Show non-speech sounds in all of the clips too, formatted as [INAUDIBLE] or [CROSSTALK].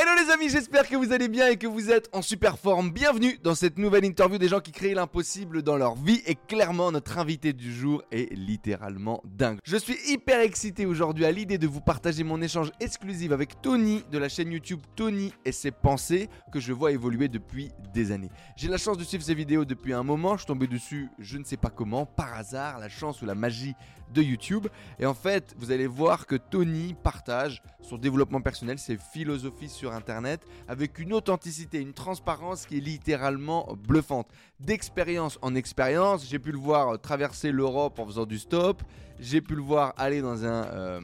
Hello les amis, j'espère que vous allez bien et que vous êtes en super forme. Bienvenue dans cette nouvelle interview des gens qui créent l'impossible dans leur vie et clairement notre invité du jour est littéralement dingue. Je suis hyper excité aujourd'hui à l'idée de vous partager mon échange exclusif avec Tony de la chaîne YouTube Tony et ses pensées que je vois évoluer depuis des années. J'ai la chance de suivre ses vidéos depuis un moment, je suis tombé dessus je ne sais pas comment, par hasard, la chance ou la magie de YouTube. Et en fait, vous allez voir que Tony partage son développement personnel, ses philosophies sur Internet, avec une authenticité, une transparence qui est littéralement bluffante. D'expérience en expérience, j'ai pu le voir traverser l'Europe en faisant du stop, j'ai pu le voir aller dans, euh,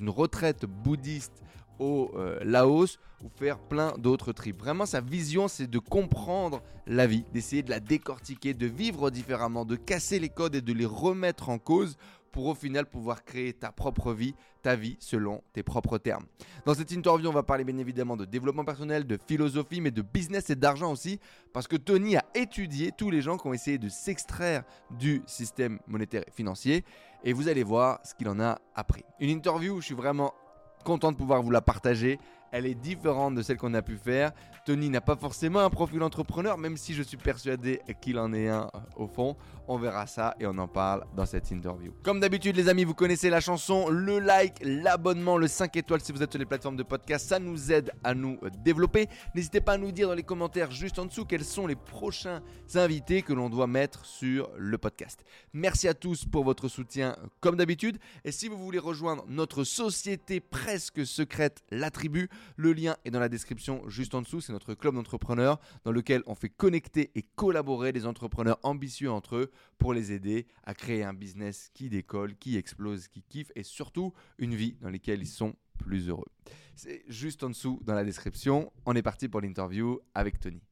une retraite bouddhiste au euh, Laos ou faire plein d'autres trips. Vraiment, sa vision, c'est de comprendre la vie, d'essayer de la décortiquer, de vivre différemment, de casser les codes et de les remettre en cause pour au final pouvoir créer ta propre vie, ta vie selon tes propres termes. Dans cette interview, on va parler bien évidemment de développement personnel, de philosophie, mais de business et d'argent aussi, parce que Tony a étudié tous les gens qui ont essayé de s'extraire du système monétaire et financier, et vous allez voir ce qu'il en a appris. Une interview je suis vraiment content de pouvoir vous la partager elle est différente de celle qu'on a pu faire. Tony n'a pas forcément un profil entrepreneur, même si je suis persuadé qu'il en est un au fond. On verra ça et on en parle dans cette interview. Comme d'habitude, les amis, vous connaissez la chanson, le like, l'abonnement, le 5 étoiles si vous êtes sur les plateformes de podcast, ça nous aide à nous développer. N'hésitez pas à nous dire dans les commentaires juste en dessous quels sont les prochains invités que l'on doit mettre sur le podcast. Merci à tous pour votre soutien comme d'habitude. Et si vous voulez rejoindre notre société presque secrète, la tribu, le lien est dans la description juste en dessous. C'est notre club d'entrepreneurs dans lequel on fait connecter et collaborer des entrepreneurs ambitieux entre eux pour les aider à créer un business qui décolle, qui explose, qui kiffe et surtout une vie dans laquelle ils sont plus heureux. C'est juste en dessous dans la description. On est parti pour l'interview avec Tony.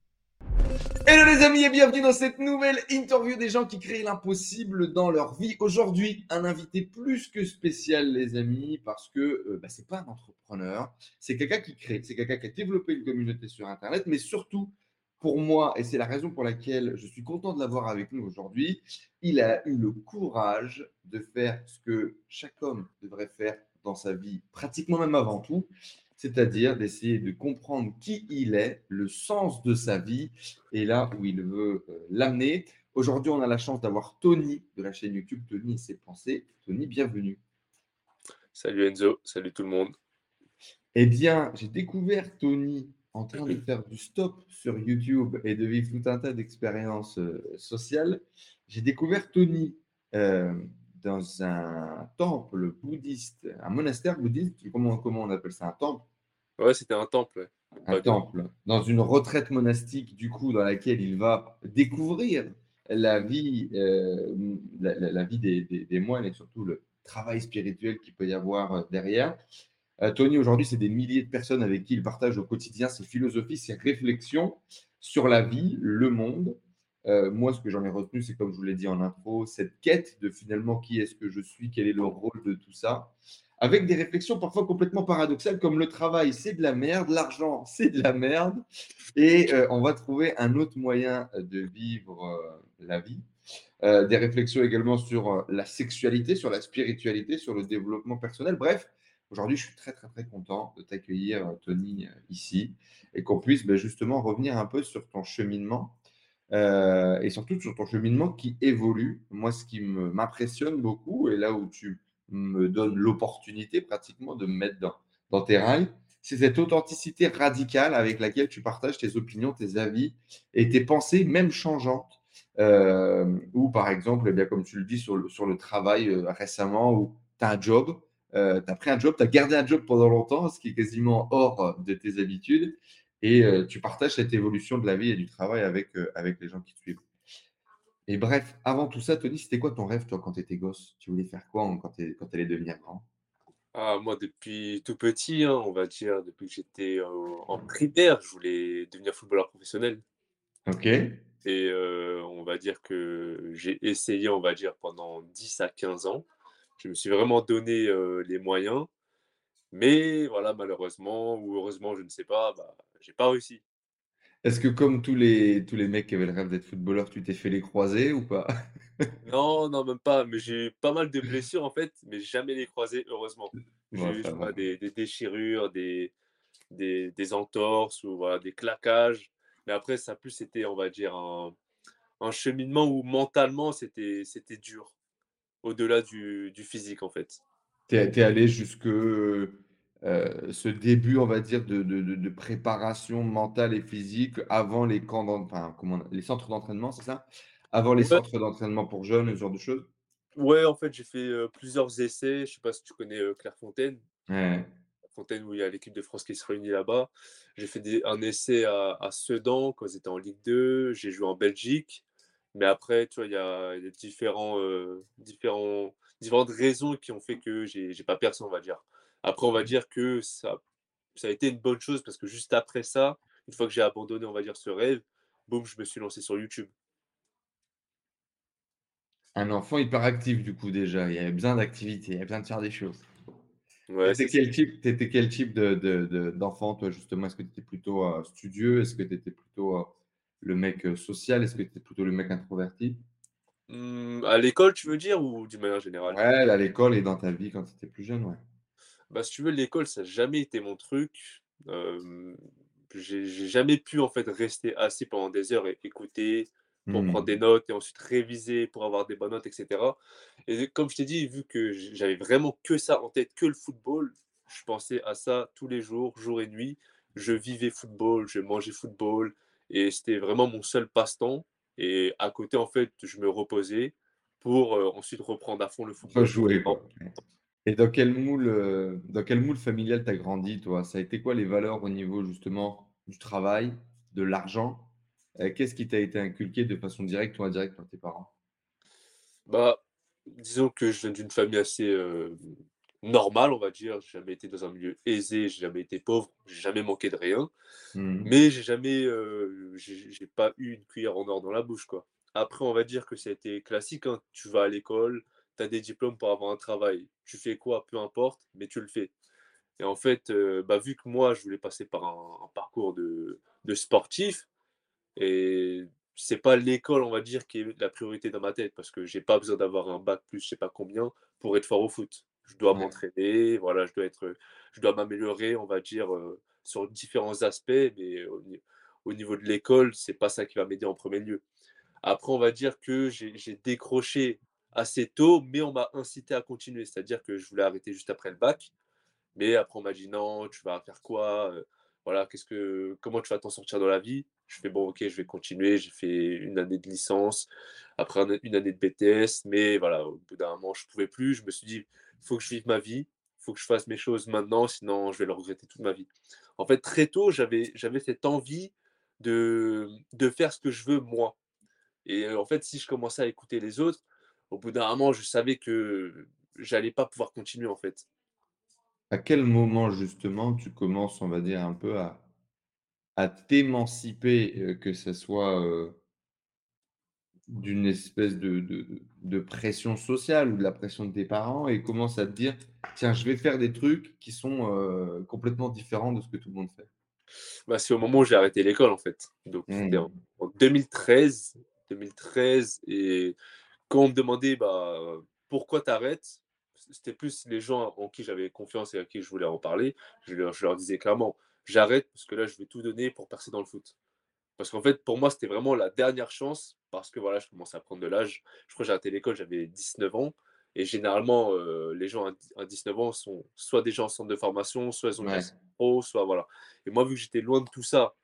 Hello les amis et bienvenue dans cette nouvelle interview des gens qui créent l'impossible dans leur vie. Aujourd'hui, un invité plus que spécial les amis parce que euh, bah, c'est pas un entrepreneur, c'est quelqu'un qui crée, c'est quelqu'un qui a développé une communauté sur Internet, mais surtout pour moi, et c'est la raison pour laquelle je suis content de l'avoir avec nous aujourd'hui, il a eu le courage de faire ce que chaque homme devrait faire dans sa vie, pratiquement même avant tout, c'est-à-dire d'essayer de comprendre qui il est, le sens de sa vie et là où il veut euh, l'amener. Aujourd'hui, on a la chance d'avoir Tony de la chaîne YouTube Tony et ses pensées. Tony, bienvenue. Salut Enzo, salut tout le monde. Eh bien, j'ai découvert Tony en train de faire du stop sur YouTube et de vivre tout un tas d'expériences euh, sociales. J'ai découvert Tony euh, dans un temple bouddhiste, un monastère bouddhiste, comment, comment on appelle ça, un temple? Ouais, c'était un temple. Un temple, dans une retraite monastique, du coup, dans laquelle il va découvrir la vie, euh, la, vie des, moines et surtout le travail spirituel qu'il peut y avoir derrière. Euh, Tony, aujourd'hui, c'est des milliers de personnes avec qui il partage au quotidien ses philosophies, ses réflexions sur la vie, le monde, euh, moi, ce que j'en ai retenu, c'est comme je vous l'ai dit en intro, cette quête de finalement qui est-ce que je suis, quel est le rôle de tout ça, avec des réflexions parfois complètement paradoxales, comme le travail, c'est de la merde, l'argent, c'est de la merde, et euh, on va trouver un autre moyen de vivre la vie. des réflexions également sur la sexualité, sur la spiritualité, sur le développement personnel. Bref, aujourd'hui, je suis très, très, très content de t'accueillir, Tony, ici, et qu'on puisse ben, justement revenir un peu sur ton cheminement euh, et surtout sur ton cheminement qui évolue. Moi, ce qui m'impressionne beaucoup, et là où tu me donnes l'opportunité pratiquement de me mettre dans, tes rails, c'est cette authenticité radicale avec laquelle tu partages tes opinions, tes avis et tes pensées, même changeantes. Euh, ou par exemple, eh bien, comme tu le dis sur le, travail euh, récemment, où tu as un job, tu as pris un job, tu as gardé un job pendant longtemps, ce qui est quasiment hors de tes habitudes, et euh, tu partages cette évolution de la vie et du travail avec, euh, avec les gens qui te suivent. Et bref, avant tout ça, Tony, c'était quoi ton rêve, toi, quand tu étais gosse? Tu voulais faire quoi quand tu quand allais devenir grand? Ah, Moi, depuis tout petit, hein, on va dire, depuis que j'étais en primaire, je voulais devenir footballeur professionnel. Ok. Et euh, on va dire que j'ai essayé, on va dire, pendant 10 à 15 ans. Je me suis vraiment donné les moyens. Mais voilà, malheureusement ou heureusement, je ne sais pas, bah, j'ai pas réussi. Est-ce que comme tous les, tous les mecs qui avaient le rêve d'être footballeur, tu t'es fait les croiser ou pas? Non, non, même pas. Mais j'ai pas mal de [LAUGHS] blessures en fait, mais jamais les croisés, heureusement. J'ai eu des, déchirures, des, des, des entorses ou voilà, des claquages. Mais après, ça a plus été, on va dire, un, un cheminement où mentalement, c'était c'était dur, au-delà du, du physique, en fait. Tu es, allé jusque euh, ce début, on va dire, de, de, de- de préparation mentale et physique avant les camps enfin, comment, les centres d'entraînement, c'est ça? Avant les centres d'entraînement pour jeunes, ce genre de choses? ouais, en fait, j'ai fait euh, plusieurs essais. Je sais pas si tu connais euh, Clairefontaine. Ouais. Fontaine où il y a l'équipe de France qui se réunit là-bas. J'ai fait des- un essai à, à Sedan quand ils étaient en Ligue 2. J'ai joué en Belgique. Mais après, tu vois, il y a, il y a différents, euh, différents, différentes raisons qui ont fait que j'ai j'ai pas percé, on va dire. Après, on va dire que ça, ça a été une bonne chose parce que juste après ça, une fois que j'ai abandonné, on va dire, ce rêve, boum, je me suis lancé sur YouTube. Un enfant hyperactif, du coup, déjà. Il y avait besoin d'activité, il y avait besoin de faire des choses. Ouais, T'étais quel type, t'étais quel type de, de- de- d'enfant, toi, justement? Est-ce que tu étais plutôt euh, studieux? Est-ce que tu étais plutôt euh, le mec euh, social? Est-ce que tu étais plutôt le mec introverti? Hum, à l'école, tu veux dire, ou d'une manière générale? Ouais, à l'école et dans ta vie quand tu étais plus jeune, ouais. Bah, si tu veux, l'école, ça n'a jamais été mon truc. Hem, j'ai j'ai jamais pu, en fait, rester assis pendant des heures et écouter pour prendre Hmm. des notes et ensuite réviser pour avoir des bonnes notes et cetera et comme je t'ai dit, vu que j j'avais vraiment que ça en tête, que le football, je pensais à ça tous les jours, jour et nuit. Je vivais football, je mangeais football et c'était vraiment mon seul passe-temps et à côté, en fait, je me reposais pour, ensuite reprendre à fond le football. Rejouer. Et dans quel moule, euh, dans quel moule familial t'as grandi, toi? Ça a été quoi les valeurs au niveau justement du travail, de l'argent? Euh, qu'est-ce qui t'a été inculqué de façon directe ou indirecte par tes parents? Bah, disons que je viens d'une famille assez, heu, normale, on va dire. J'ai jamais été dans un milieu aisé, j'ai jamais été pauvre, j'ai jamais manqué de rien, Mhm. mais j'ai jamais, j'ai pas eu une cuillère en or dans la bouche, quoi. Après, on va dire que ça a été classique, hein. Tu vas à l'école, tu as des diplômes pour avoir un travail. Tu fais quoi? Peu importe, mais tu le fais et en fait, bah, vu que moi, je voulais passer par un un parcours de de sportif, et c'est pas l'école, on va dire, qui est la priorité dans ma tête parce que j'ai pas besoin d'avoir un bac plus je sais pas combien pour être fort au foot. Je dois m'entraîner, voilà, je dois être, je dois m'améliorer, on va dire, heu, sur différents aspects, mais au ni au niveau de l'école, c'est pas ça qui va m'aider en premier lieu. Après, on va dire que j'ai décroché assez tôt, mais on m'a incité à continuer. C'est-à-dire que je voulais arrêter juste après le bac mais après, on m'a dit: «Non, tu vas faire quoi? Heu, voilà, qu'est-ce que comment tu vas t'en sortir dans la vie?» Je fais: «Bon, OK, je vais continuer». J'ai fait une année de licence, après un une année de BTS, mais voilà, au bout d'un moment, je pouvais plus. Je me suis dit: «Faut que je vive ma vie, faut que je fasse mes choses maintenant, sinon je vais le regretter toute ma vie». En fait, très tôt, j'avais cette envie de de faire ce que je veux moi et heu, en fait, si je commençais à écouter les autres, au bout d'un moment, je savais que j'allais pas pouvoir continuer, en fait. À quel moment justement tu commences, on va dire, un peu à, à t'émanciper, que ce soit d'une espèce de, de, de pression sociale ou de la pression de tes parents et commences à te dire, tiens, je vais faire des trucs qui sont euh, complètement différents de ce que tout le monde fait? Bah, c'est au moment où j'ai arrêté l'école, en fait. Donc c'était en Hmm. en 2013 2013 et quand on me demandait: «Bah, pourquoi tu arrêtes?» c'était plus les gens en qui j'avais confiance et à qui je voulais en parler. Je leur je leur disais clairement: «J'arrête parce que là, je vais tout donner pour percer dans le foot». Parce qu'en fait, pour moi, c'était vraiment la dernière chance parce que voilà, je commençais à prendre de l'âge. Je crois que j'ai arrêté l'école, j'avais 19 ans et généralement, heu, les gens à d à 19 ans sont soit déjà en centre de formation, soit ils ont Ouais. pro, soit voilà et moi, vu que j'étais loin de tout ça,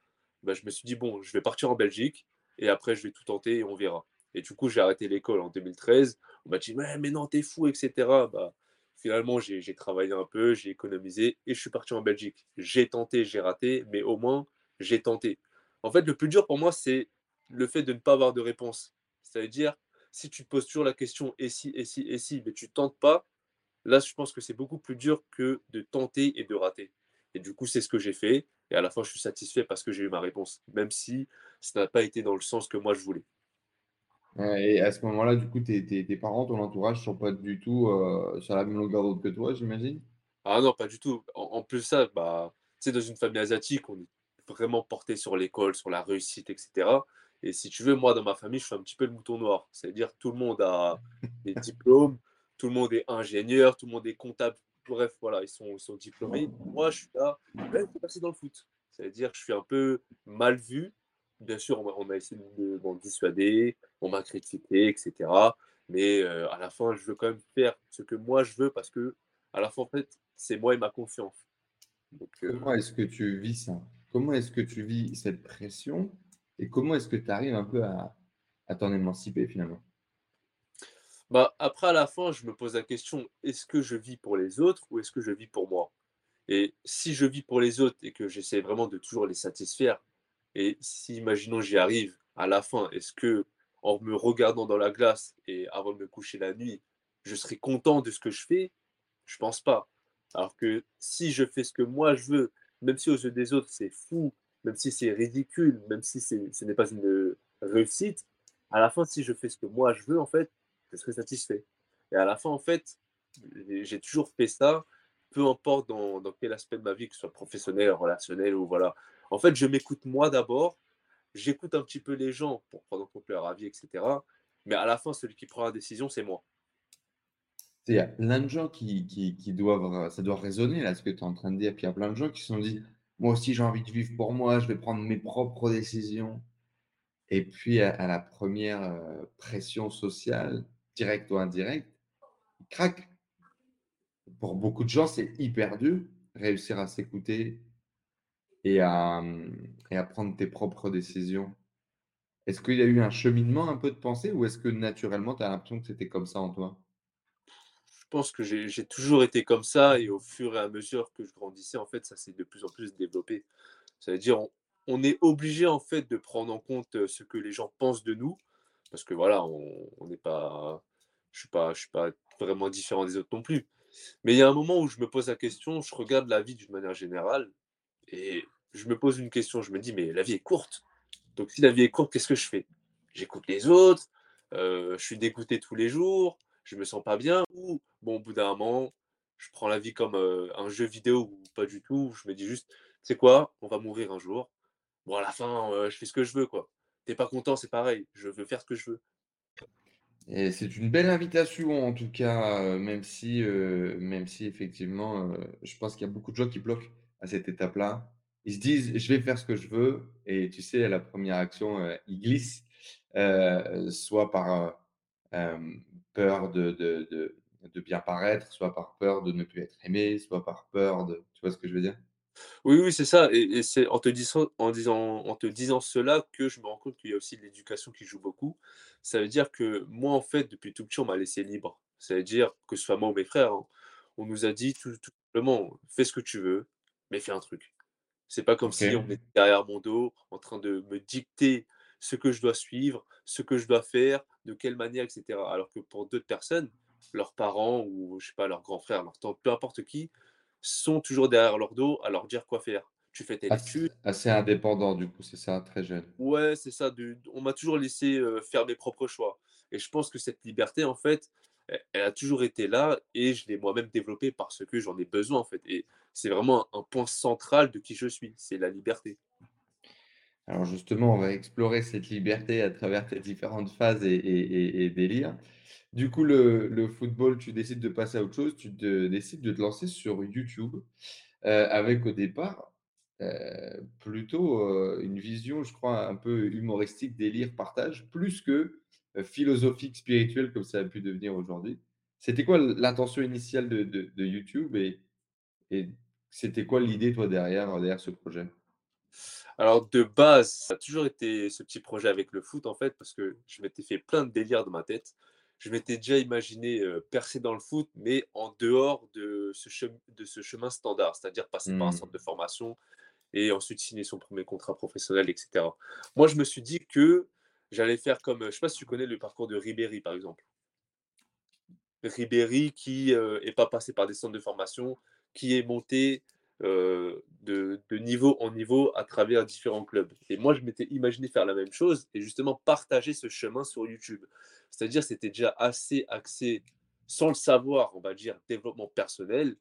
bah, je me suis dit: «Bon, je vais partir en Belgique et après je vais tout tenter et on verra» et du coup, j'ai arrêté l'école en 2013. On m'a dit: «Ouais, mais non, tu es fou» et cetera. Bah, finalement, j'ai travaillé un peu, j'ai économisé et je suis parti en Belgique. J'ai tenté, j'ai raté, mais au moins, j'ai tenté. En fait, le plus dur pour moi, c'est le fait de ne pas avoir de réponse. C'est-à-dire, si tu te poses toujours la question: «Et si? Et si? Et si?» mais tu tentes pas, là, je pense que c'est beaucoup plus dur que de tenter et de rater et du coup, c'est ce que j'ai fait et à la fin, je suis satisfait parce que j'ai eu ma réponse, même si ça n'a pas été dans le sens que moi je voulais. Et à ce moment-là, du coup, tes, tes- tes parents, ton entourage sont pas du tout euh, sur la même longueur d'onde que toi, j'imagine? Ah non, pas du tout. En en plus ça, bah, tu sais, dans une famille asiatique, on est vraiment porté sur l'école, sur la réussite et cetera et si tu veux, moi, dans ma famille, je suis un petit peu le mouton noir. C'est-à-dire tout le monde a [LAUGHS] des diplômes, tout le monde est ingénieur, tout le monde est comptable bref, voilà, ils sont, ils sont diplômés. Moi, je suis là, ouais, faut passer dans le foot. C'est-à-dire que je suis un peu mal vu. Bien sûr, on on a essayé de m'en dissuader, on m'a critiqué, etc. Mais euh, à la fin, je veux quand même faire ce que moi je veux parce que, à la fin, en fait, c'est moi et ma confiance. Donc, euh, comment est-ce que tu vis ça? Comment est-ce que tu vis cette pression? Et comment est-ce que tu arrives un peu à, à t'en émanciper finalement? Bah, après, à la fin, je me pose la question, est-ce que je vis pour les autres ou est-ce que je vis pour moi? Et si je vis pour les autres et que j'essaie vraiment de toujours les satisfaire, et si, imaginons, j'y arrive à la fin, est-ce que en me regardant dans la glace et avant de me coucher la nuit, je serai content de ce que je fais? Je pense pas. Alors que si je fais ce que moi je veux, même si aux yeux des autres c'est fou, même si c'est ridicule, même si ce n'est pas une réussite, à la fin, si je fais ce que moi je veux, en fait, je serai satisfait. Et à la fin, en fait, j'ai toujours fait ça, peu importe dans, dans, quel aspect de ma vie, que ce soit professionnel, relationnel ou voilà. En fait, je m'écoute moi d'abord, j'écoute un petit peu les gens pour prendre en compte leur avis, etc. Mais à la fin, celui qui prend la décision, c'est moi. Il y a plein de gens qui, doivent, ça doit résonner là, ce que tu es en train de dire. Puis il y a plein de gens qui se sont dit, moi aussi j'ai envie de vivre pour moi, je vais prendre mes propres décisions. Et puis à, la première euh, pression sociale, direct ou indirect, craque. Pour beaucoup de gens, c'est hyper dur réussir à s'écouter et à, et à prendre tes propres décisions. Est-ce qu'il y a eu un cheminement un peu de pensée ou est-ce que naturellement tu as l'impression que c'était comme ça en toi? Je pense que j'ai toujours été comme ça et au fur et à mesure que je grandissais, en fait, ça s'est de plus en plus développé. Ça veut dire, on, on est obligé en fait de prendre en compte ce que les gens pensent de nous parce que voilà, on n'est pas, je suis pas, je suis pas vraiment différent des autres non plus. Mais il y a un moment où je me pose la question, je regarde la vie d'une manière générale et je me pose une question, je me dis mais la vie est courte. Donc si la vie est courte, qu'est-ce que je fais? J'écoute les autres, euh, je suis dégoûté tous les jours, je me sens pas bien ou bon au bout d'un moment, je prends la vie comme euh, un jeu vidéo ou pas du tout. Je me dis juste, c'est quoi On va mourir un jour. Bon à la fin, euh, je fais ce que je veux quoi t'es pas content, c'est pareil. Je veux faire ce que je veux. Et c'est une belle invitation, en tout cas, même si, même si effectivement, je pense qu'il y a beaucoup de gens qui bloquent à cette étape-là. Ils se disent, je vais faire ce que je veux, et tu sais, la première action, ils glissent, soit par peur de, de, de, de bien paraître, soit par peur de ne plus être aimé, soit par peur de, tu vois ce que je veux dire? Oui, oui, c'est ça et c'est en te disant en te disant cela que je me rends compte qu'il y a aussi l'éducation qui joue beaucoup. Ça veut dire que moi, en fait, depuis tout petit, on m'a laissé libre. Ça veut dire que ce soit moi ou mes frères, hein, on nous a dit tout simplement: «Fais ce que tu veux, mais fais un truc». C'est pas comme si on était derrière mon dos, en train de me dicter ce que je dois suivre, ce que je dois faire, de quelle manière et cetera. Alors que pour d'autres personnes, leurs parents ou je sais pas, leurs grands frères, leurs tantes, peu importe qui, sont toujours derrière leur dos à leur dire quoi faire. Tu fais telle Ass étude. assez indépendant, du coup, c'est ça? Très jeune. Ouais, c'est ça. De, on m'a toujours laissé euh, faire mes propres choix. Et je pense que cette liberté, en fait, elle, a toujours été là et je l'ai moi-même développée parce que j'en ai besoin, en fait. Et c'est vraiment un, point central de qui je suis, c'est la liberté. Alors justement, on va explorer cette liberté à travers tes différentes phases et et délires. Du coup, le football, tu décides de passer à autre chose, tu décides de te lancer sur YouTube, heu, avec au départ, heu, plutôt, heu, une vision, je crois, un peu humoristique, délire, partage, plus que, philosophique, spirituelle comme ça a pu devenir aujourd'hui. C'était quoi l'intention initiale de de de YouTube et et c'était quoi l'idée, toi, derrière derrière ce projet? Alors, de base, ça a toujours été ce petit projet avec le foot, en fait, parce que je m'étais fait plein de délires dans ma tête. Je m'étais déjà imaginé euh, percer dans le foot, mais en dehors de ce, chem- de ce chemin standard, c'est-à-dire passer par un Mmh. centre de formation et ensuite signer son premier contrat professionnel, etc. Moi, je me suis dit que j'allais faire comme, euh, je sais pas si tu connais le parcours de Ribéry, par exemple. Ribéry qui euh, est pas passé par des centres de formation, qui est monté euh, de, de niveau en niveau à travers différents clubs. Et moi, je m'étais imaginé faire la même chose et justement partager ce chemin sur YouTube. C'est-à-dire, c'était déjà assez axé, sans le savoir, on va dire, développement personnel,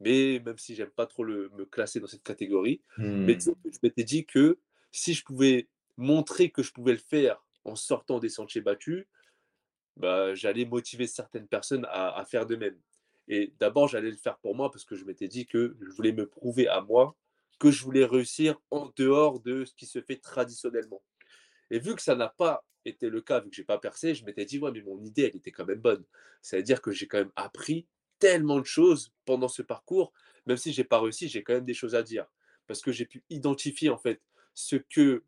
mais même si j'aime pas trop le, me classer dans cette catégorie, mais Mmh. je m'étais dit que si je pouvais montrer que je pouvais le faire en sortant des sentiers battus, bah, j'allais motiver certaines personnes à, faire de même. Et d'abord, j'allais le faire pour moi parce que je m'étais dit que je voulais me prouver à moi que je voulais réussir en dehors de ce qui se fait traditionnellement. Et vu que ça n'a pas été le cas, vu que j'ai pas percé, je m'étais dit, ouais, mais mon idée, elle était quand même bonne. C'est-à-dire que j'ai quand même appris tellement de choses pendant ce parcours, même si j'ai pas réussi, j'ai quand même des choses à dire. Parce que j'ai pu identifier, en fait, ce que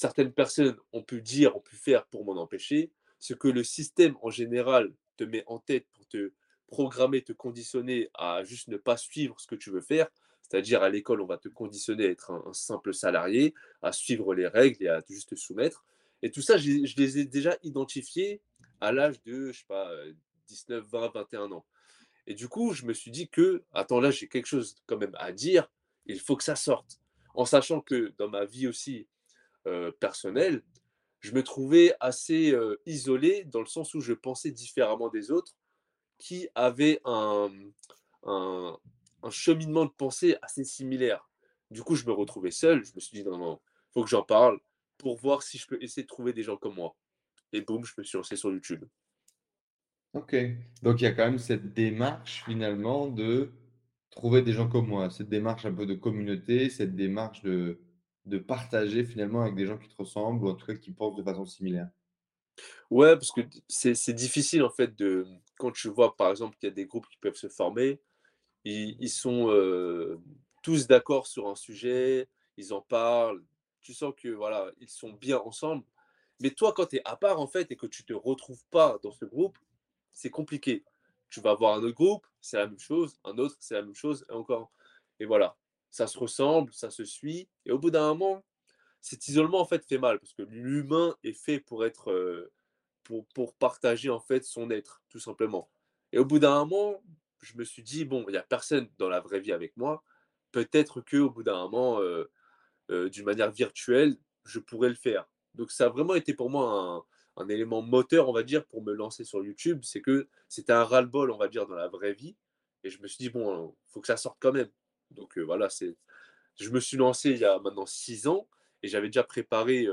certaines personnes ont pu dire, ont pu faire pour m'en empêcher, ce que le système en général te met en tête pour te programmer, te conditionner à juste ne pas suivre ce que tu veux faire. C'est-à-dire à, l'école, on va te conditionner à être un, simple salarié, à suivre les règles et à juste te soumettre. Et tout ça, je, les ai déjà identifiés à l'âge de, je sais pas, 19, 20, 21 ans. Et du coup, je me suis dit que, attends, là, j'ai quelque chose quand même à dire, il faut que ça sorte. En sachant que dans ma vie aussi euh, personnelle, je me trouvais assez euh, isolé dans le sens où je pensais différemment des autres qui avaient un, un, un cheminement de pensée assez similaire. Du coup, je me retrouvais seul. Je me suis dit, non, non, faut que j'en parle pour voir si je peux essayer de trouver des gens comme moi. Et boum, je me suis lancé sur YouTube. Ok. Donc, il y a quand même cette démarche finalement de trouver des gens comme moi, cette démarche un peu de communauté, cette démarche de, de partager finalement avec des gens qui te ressemblent ou en tout cas qui pensent de façon similaire? Ouais, parce que c'est difficile en fait de quand tu vois par exemple qu'il y a des groupes qui peuvent se former, ils, sont tous d'accord sur un sujet, ils en parlent, tu sens que voilà, ils sont bien ensemble. Mais toi, quand tu es à part en fait et que tu te retrouves pas dans ce groupe, c'est compliqué. Tu vas voir un autre groupe, c'est la même chose, un autre, c'est la même chose, et encore. Et voilà, ça se ressemble, ça se suit. Et au bout d'un moment, cet isolement en fait fait mal parce que l'humain est fait pour être, pour, pour partager en fait son être, tout simplement. Et au bout d'un moment, je me suis dit, bon, il n'y a personne dans la vraie vie avec moi. Peut-être qu'au bout d'un moment, euh, euh, d'une manière virtuelle, je pourrais le faire. Donc ça a vraiment été pour moi un, élément moteur, on va dire, pour me lancer sur YouTube. C'est que c'était un ras-le-bol, on va dire, dans la vraie vie. Et je me suis dit, bon, il faut que ça sorte quand même. Donc euh, voilà, c'est. Je me suis lancé il y a maintenant six ans et j'avais déjà préparé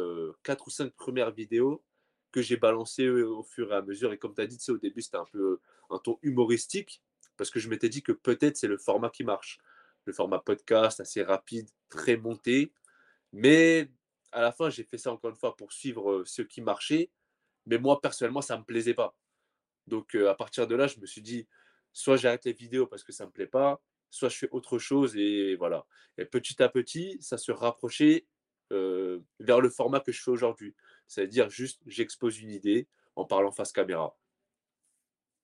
quatre ou cinq premières vidéos que j'ai balancées au fur et à mesure. Et comme tu as dit, au début, c'était un peu un ton humoristique parce que je m'étais dit que peut-être c'est le format qui marche. Le format podcast, assez rapide, très monté. Mais à la fin, j'ai fait ça encore une fois pour suivre ce qui marchait. Mais moi, personnellement, ça ne me plaisait pas. Donc, à partir de là, je me suis dit, soit j'arrête les vidéos parce que ça ne me plaît pas, soit je fais autre chose. Et voilà. Et petit à petit, ça se rapprochait vers le format que je fais aujourd'hui. C'est-à-dire juste, j'expose une idée en parlant face caméra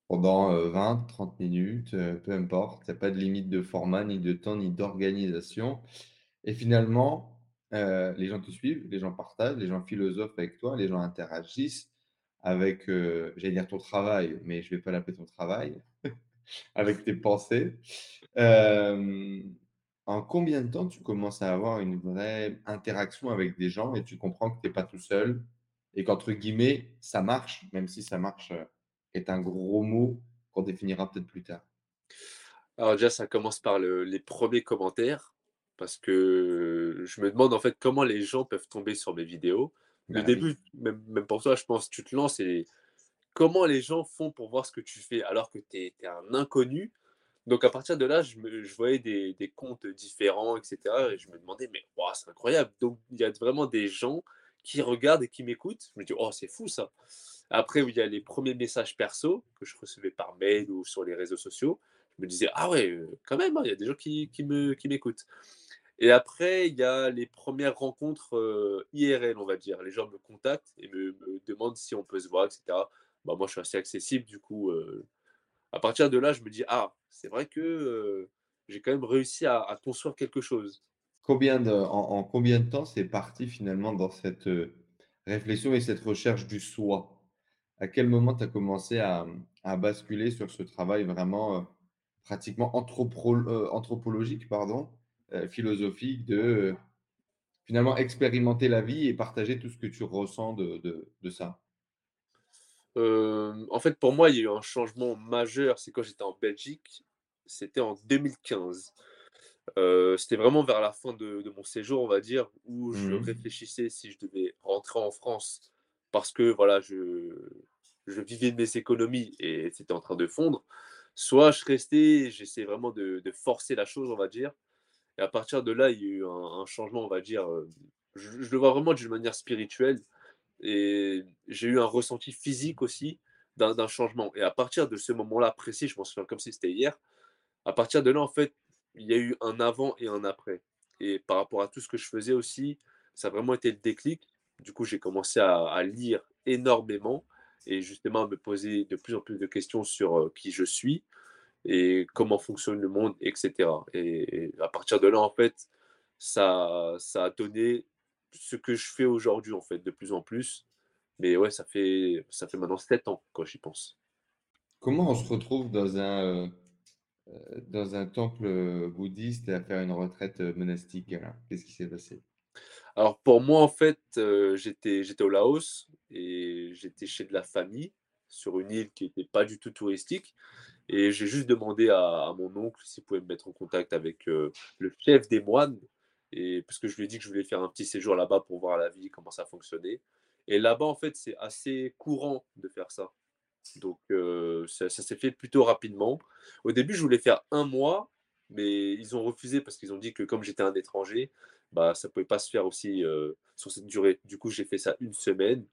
pendant 20, 30 minutes, peu importe. Il n'y a pas de limite de format, ni de temps, ni d'organisation. Et finalement, les gens te suivent, les gens partagent, les gens philosophent avec toi, les gens interagissent avec, j'allais dire ton travail, mais je ne vais pas l'appeler ton travail, avec tes pensées. en combien de temps tu commences à avoir une vraie interaction avec des gens et tu comprends que tu n'es pas tout seul et qu'entre guillemets, ça marche, même si ça marche est un gros mot qu'on définira peut-être plus tard? Alors déjà, ça commence par les premiers commentaires, parce que je me demande en fait comment les gens peuvent tomber sur mes vidéos. Le bah début, même, pour toi, je pense, tu te lances et comment les gens font pour voir ce que tu fais alors que tu es, un inconnu? Donc à partir de là, je, voyais des, comptes différents, etc. Et je me demandais, mais c'est incroyable. Donc il y a vraiment des gens qui regardent et qui m'écoutent. Je me dis, oh, c'est fou ça. Après, il y a les premiers messages perso que je recevais par mail ou sur les réseaux sociaux. Je me disais, ah ouais, euh, quand même, hein, il y a des gens qui, qui m'écoutent. et après, il y a les premières rencontres euh, IRL, on va dire. Les gens me contactent et me, demandent si on peut se voir, etc. Bah, moi, je suis assez accessible. Du coup, à partir de là, je me dis, ah, c'est vrai que j'ai quand même réussi à, construire quelque chose. En combien de temps c'est parti finalement dans cette réflexion et cette recherche du soi? À quel moment tu as commencé à, basculer sur ce travail vraiment pratiquement anthropologique, pardon, philosophique, de finalement expérimenter la vie et partager tout ce que tu ressens de, ça? En fait, pour moi, il y a eu un changement majeur. C'est quand j'étais en Belgique, c'était en 2015. c'était vraiment vers la fin de, mon séjour, on va dire, où je mmh réfléchissais si je devais rentrer en France parce que voilà, je, je vivais de mes économies et c'était en train de fondre, soit je restais, j'essayais vraiment de, de forcer la chose, on va dire. Et à partir de là, il y a eu un, un changement, on va dire. euh, Je, je le vois vraiment d'une manière spirituelle. Et j'ai eu un ressenti physique aussi d'un changement. Et à partir de ce moment-là précis, je m'en souviens comme si c'était hier, à partir de là, en fait, il y a eu un avant et un après. Et par rapport à tout ce que je faisais aussi, ça a vraiment été le déclic. Du coup, j'ai commencé à, à lire énormément et justement à me poser de plus en plus de questions sur euh, qui je suis et comment fonctionne le monde, etc. Et, et à partir de là, en fait, ça, ça a donné ce que je fais aujourd'hui, en fait, de plus en plus. Mais ouais, ça fait, ça fait maintenant 7 ans quand j'y pense. Comment on se retrouve dans un, euh, dans un temple euh, bouddhiste à faire une retraite euh, monastique Qu'est-ce qui s'est passé? Alors pour moi, en fait, euh, j'étais, j'étais au Laos et j'étais chez de la famille sur une île qui n'était pas du tout touristique. Et j'ai juste demandé à, à mon oncle s'il pouvait me mettre en contact avec euh, le chef des moines. Et parce que je lui ai dit que je voulais faire un petit séjour là-bas pour voir la vie, comment ça fonctionnait. Et là-bas, en fait, c'est assez courant de faire ça. Donc euh, ça, s'est fait plutôt rapidement. Au début, je voulais faire un mois, mais ils ont refusé parce qu'ils ont dit que comme j'étais un étranger, bah, ça ne pouvait pas se faire aussi euh, sur cette durée. Du coup, j'ai fait ça une semaine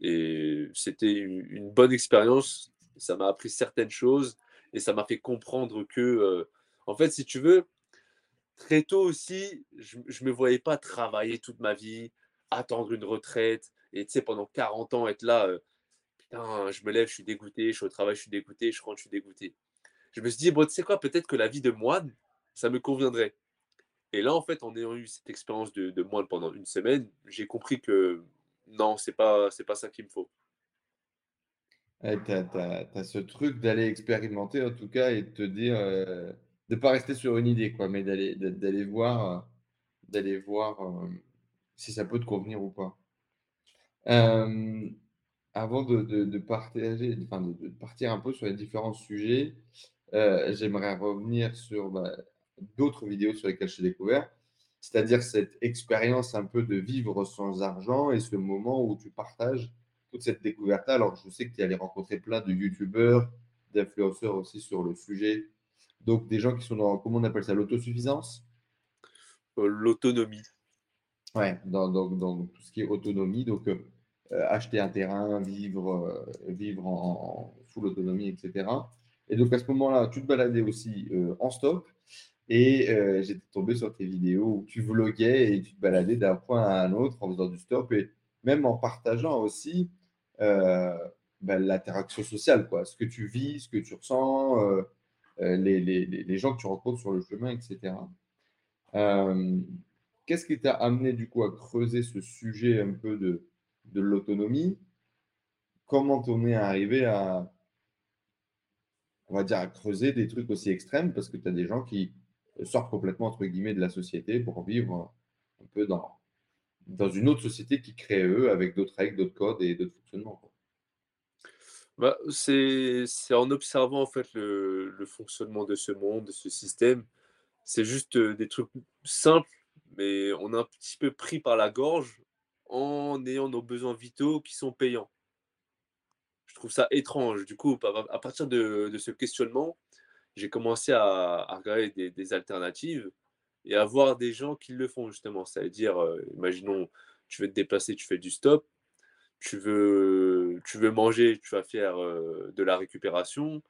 et c'était une, une bonne expérience. Ça m'a appris certaines choses et ça m'a fait comprendre que, euh, en fait, si tu veux, très tôt aussi, je ne me voyais pas travailler toute ma vie, attendre une retraite et tu sais, pendant 40 ans être là. Putain, je me lève, je suis dégoûté, je suis au travail, je suis dégoûté, je rentre, je suis dégoûté. Je me suis dit, bon, tu sais quoi, peut-être que la vie de moine, ça me conviendrait. Et là, en fait, en ayant eu cette expérience de, moine pendant une semaine, j'ai compris que non, c'est pas, pas ça qu'il me faut. Ouais, tu as, ce truc d'aller expérimenter en tout cas et de te dire, de pas rester sur une idée, quoi, mais d'aller d'a- d'aller voir, euh, d'aller voir euh, si ça peut te convenir ou pas. Euh, avant de, de- partager, enfin, de, partir un peu sur les différents sujets, j'aimerais revenir sur bah, d'autres vidéos sur lesquelles je t'ai découvert, c'est-à-dire cette expérience un peu de vivre sans argent et ce moment où tu partages toute cette découverte-là. Alors, je sais que tu allé rencontrer plein de youtubeurs, d'influenceurs aussi sur le sujet, donc des gens qui sont dans, comment on appelle ça, l'autosuffisance? Euh, L'autonomie. Ouais, dans, dans- dans tout ce qui est autonomie, donc euh, euh, acheter un terrain, vivre, euh, vivre en, en full autonomie, etc. Et donc à ce moment-là, tu te baladais aussi en stop et euh, j'étais tombé sur tes vidéos où tu vloguais et tu te baladais d'un point à un autre en faisant du stop et même en partageant aussi euh, ben, l'interaction sociale, quoi, ce que tu vis, ce que tu ressens, euh, les, les- les- les gens que tu rencontres sur le chemin, etc. Euh, qu'est-ce qui t'a amené du coup à creuser ce sujet un peu de, de l'autonomie? Comment t'en es arrivé à, on va dire, à creuser des trucs aussi extrêmes? Parce que tu as des gens qui sortent complètement, entre guillemets, de la société pour vivre un peu dans, dans une autre société qui crée eux, avec d'autres règles, d'autres codes et d'autres fonctionnements. Bah, c'est, en observant en fait le, fonctionnement de ce monde, de ce système. C'est juste des trucs simples, mais on est un petit peu pris par la gorge en ayant nos besoins vitaux qui sont payants. Je trouve ça étrange. Du coup, à partir de, ce questionnement, j'ai commencé à, à regarder des, alternatives et à voir des gens qui le font justement. C'est-à-dire, imaginons, tu veux te déplacer, tu fais du stop, tu veux, tu veux manger, tu vas faire de la récupération.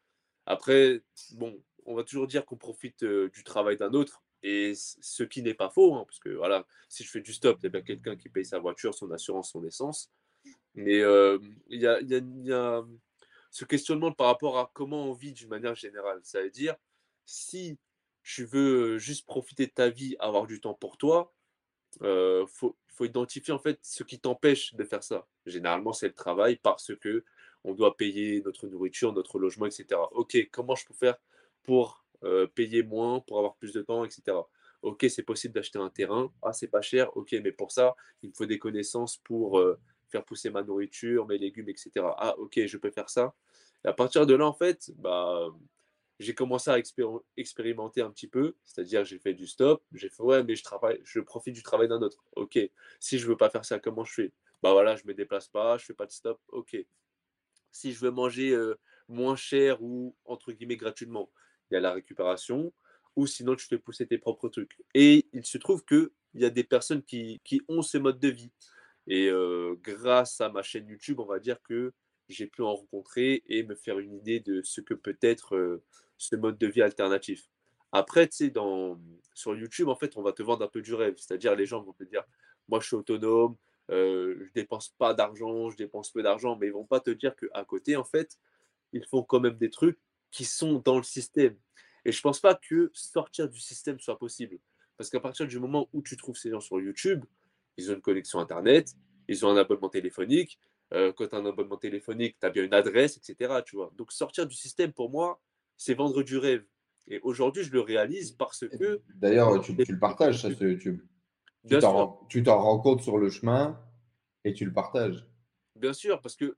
Après, bon, on va toujours dire qu'on profite du travail d'un autre, et ce qui n'est pas faux, hein, parce que voilà, si je fais du stop, il y a bien quelqu'un qui paye sa voiture, son assurance, son essence. Mais il y a, y a ce questionnement par rapport à comment on vit d'une manière générale. Ça veut dire, si tu veux juste profiter de ta vie, avoir du temps pour toi, euh, faut, identifier en fait ce qui t'empêche de faire ça. Généralement, c'est le travail parce que on doit payer notre nourriture, notre logement, etc. Ok, comment je peux faire pour euh, payer moins, pour avoir plus de temps, etc. Ok, c'est possible d'acheter un terrain. Ah, c'est pas cher. Ok, mais pour ça, il me faut des connaissances pour euh, faire pousser ma nourriture, mes légumes, etc. Ah, ok, je peux faire ça. Et à partir de là, en fait, bah, j'ai commencé à expéri- expérimenter un petit peu, c'est-à-dire j'ai fait du stop, j'ai fait ouais, mais je travaille, je profite du travail d'un autre. Ok, si je veux pas faire ça, comment je fais? Bah voilà, je me déplace pas, je fais pas de stop. Ok. Si je veux manger euh, moins cher ou entre guillemets gratuitement. Il y a la récupération ou sinon tu fais pousser tes propres trucs. Et il se trouve qu'il y a des personnes qui, ont ce mode de vie. Et euh, grâce à ma chaîne YouTube, on va dire que j'ai pu en rencontrer et me faire une idée de ce que peut être euh, ce mode de vie alternatif. Après, tu sais, dans, sur YouTube, en fait, on va te vendre un peu du rêve. C'est-à-dire, les gens vont te dire, moi, je suis autonome, euh, je dépense pas d'argent, je dépense peu d'argent, mais ils vont pas te dire qu'à côté, en fait, ils font quand même des trucs qui sont dans le système. Et je pense pas que sortir du système soit possible. Parce qu'à partir du moment où tu trouves ces gens sur YouTube, ils ont une connexion Internet, ils ont un abonnement téléphonique. Euh, quand tu as un abonnement téléphonique, tu as bien une adresse, etc. Tu vois. Donc sortir du système, pour moi, c'est vendre du rêve. Et aujourd'hui, je le réalise parce que. D'ailleurs, tu, le partages, ça, tu, tu t'en rends compte sur le chemin et tu le partages. Bien sûr, parce que,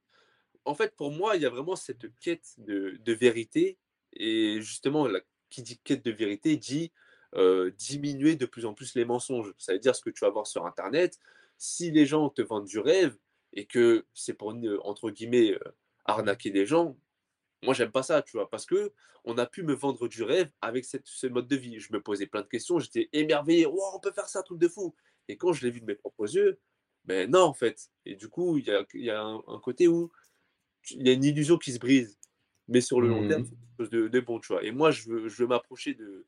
en fait, pour moi, il y a vraiment cette quête de, vérité. Et justement, la, qui dit quête de vérité dit euh, diminuer de plus en plus les mensonges. Ça veut dire ce que tu vas voir sur Internet. Si les gens te vendent du rêve et que c'est pour, entre guillemets, euh, arnaquer des gens, moi, j'aime pas ça, tu vois, parce que on a pu me vendre du rêve avec cette, ce mode de vie. Je me posais plein de questions, j'étais émerveillé. Wow, on peut faire ça, truc de fou. Et quand je l'ai vu de mes propres yeux, ben non, en fait. Et du coup, il y a, y a un, côté où il y a une illusion qui se brise. Mais sur le long terme, mmh. c'est quelque chose de, de, bon, tu vois. Et moi, je veux, je veux m'approcher de,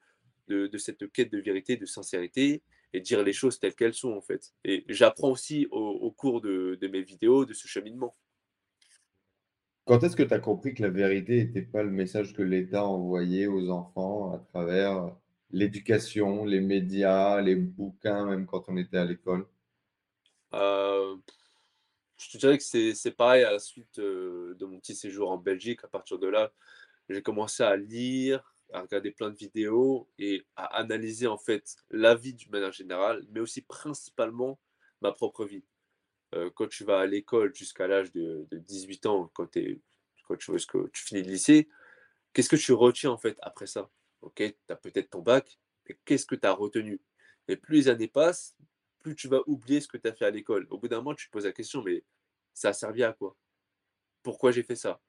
de, de, cette quête de vérité, de sincérité et dire les choses telles qu'elles sont, en fait. Et j'apprends aussi au, au cours de mes vidéos de ce cheminement. Quand est-ce que tu as compris que la vérité n'était pas le message que l'État envoyait aux enfants à travers l'éducation, les médias, les bouquins, même quand on était à l'école? Euh, Je te dirais que c'est pareil à la suite euh, de mon petit séjour en Belgique. À partir de là, j'ai commencé à lire, à regarder plein de vidéos et à analyser en fait la vie d'une manière générale, mais aussi principalement ma propre vie. Euh, quand tu vas à l'école jusqu'à l'âge de, 18 ans, quand, tu, finis le lycée, qu'est-ce que tu retiens en fait après ça? Ok, tu as peut-être ton bac, mais qu'est-ce que tu as retenu? Et plus les années passent, plus tu vas oublier ce que tu as fait à l'école. Au bout d'un moment, tu te poses la question, mais ça a servi à quoi? Pourquoi j'ai fait ça?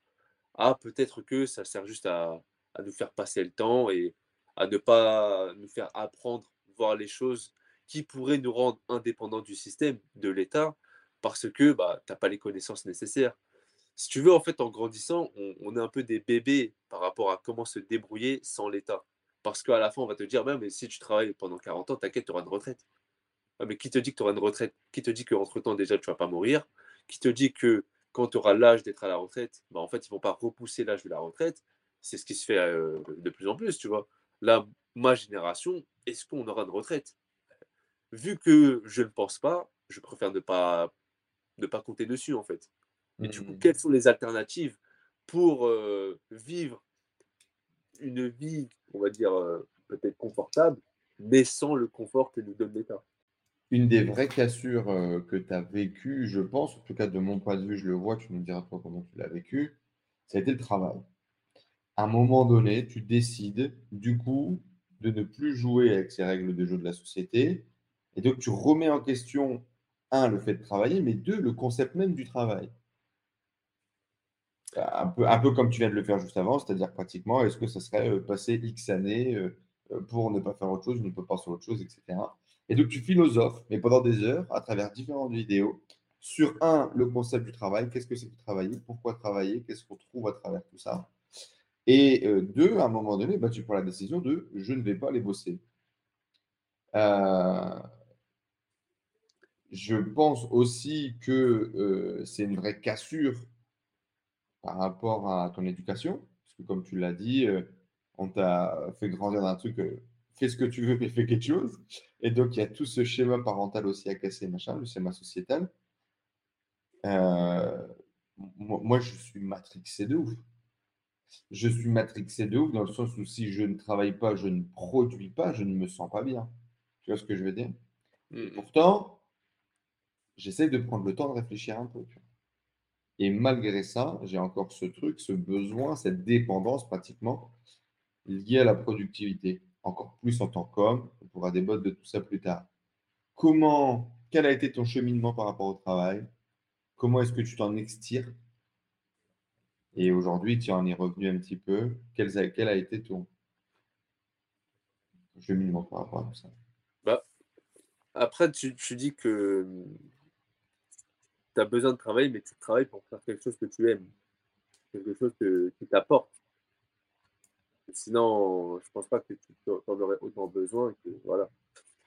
Ah, peut-être que ça sert juste à, nous faire passer le temps et à ne pas nous faire apprendre, voir les choses qui pourraient nous rendre indépendants du système, de l'État, parce que bah, tu n'as pas les connaissances nécessaires. Si tu veux, en fait, en grandissant, on, est un peu des bébés par rapport à comment se débrouiller sans l'État. Parce qu'à la fin, on va te dire, mais si tu travailles pendant 40 ans, t'inquiète, tu auras une retraite. Ah, mais qui te dit que tu auras une retraite? Qui te dit qu'entre-temps, déjà, tu ne vas pas mourir? Qui te dit que quand tu auras l'âge d'être à la retraite, bah, en fait, ils ne vont pas repousser l'âge de la retraite? C'est ce qui se fait euh, de plus en plus, tu vois. Là, ma génération, est-ce qu'on aura une retraite? Vu que je ne pense pas, je préfère ne pas ne pas compter dessus, en fait. Et du coup, mmh. quelles sont les alternatives pour vivre une vie, on va dire, peut-être confortable, mais sans le confort que nous donne l'État? Une des vraies cassures que tu as vécues, je pense, en tout cas de mon point de vue, je le vois, tu nous diras toi comment tu l'as vécu, ça a été le travail. À un moment donné, tu décides, du coup, de ne plus jouer avec ces règles de jeu de la société, et donc tu remets en question un, le fait de travailler, mais deux, le concept même du travail. Un peu, un peu comme tu viens de le faire juste avant, c'est-à-dire pratiquement, est-ce que ça serait euh, passer X années euh, euh, pour ne pas faire autre chose, ne pas penser autre chose, etc. Et donc tu philosophes, mais pendant des heures, à travers différentes vidéos, sur un, le concept du travail, qu'est-ce que c'est que travailler, pourquoi travailler, qu'est-ce qu'on trouve à travers tout ça. Et deux, à un moment donné, bah, tu prends la décision de je ne vais pas les bosser. Je pense aussi que euh, c'est une vraie cassure par rapport à ton éducation, parce que comme tu l'as dit, euh, on t'a fait grandir dans un truc, euh, fais ce que tu veux, mais fais quelque chose. Et donc, il y a tout ce schéma parental aussi à casser, machin, le schéma sociétal. moi, je suis matrixé de ouf. Je suis matrixé de ouf dans le sens où si je ne travaille pas, je ne produis pas, je ne me sens pas bien. Tu vois ce que je veux dire? Mmh. Pourtant, j'essaie de prendre le temps de réfléchir un peu. Et malgré ça, j'ai encore ce truc, ce besoin, cette dépendance pratiquement liée à la productivité. Encore plus en tant qu'homme, on pourra débattre de tout ça plus tard. Comment, quel a été ton cheminement par rapport au travail? Comment est-ce que tu t'en extires? Et aujourd'hui, tu en es revenu un petit peu. Quel a, quel a été ton cheminement par rapport à tout ça? Bah, après, tu, tu dis que tu as besoin de travailler, mais tu travailles pour faire quelque chose que tu aimes, quelque chose que, qui t'apporte. Sinon, je pense pas que tu en aurais autant besoin voilà.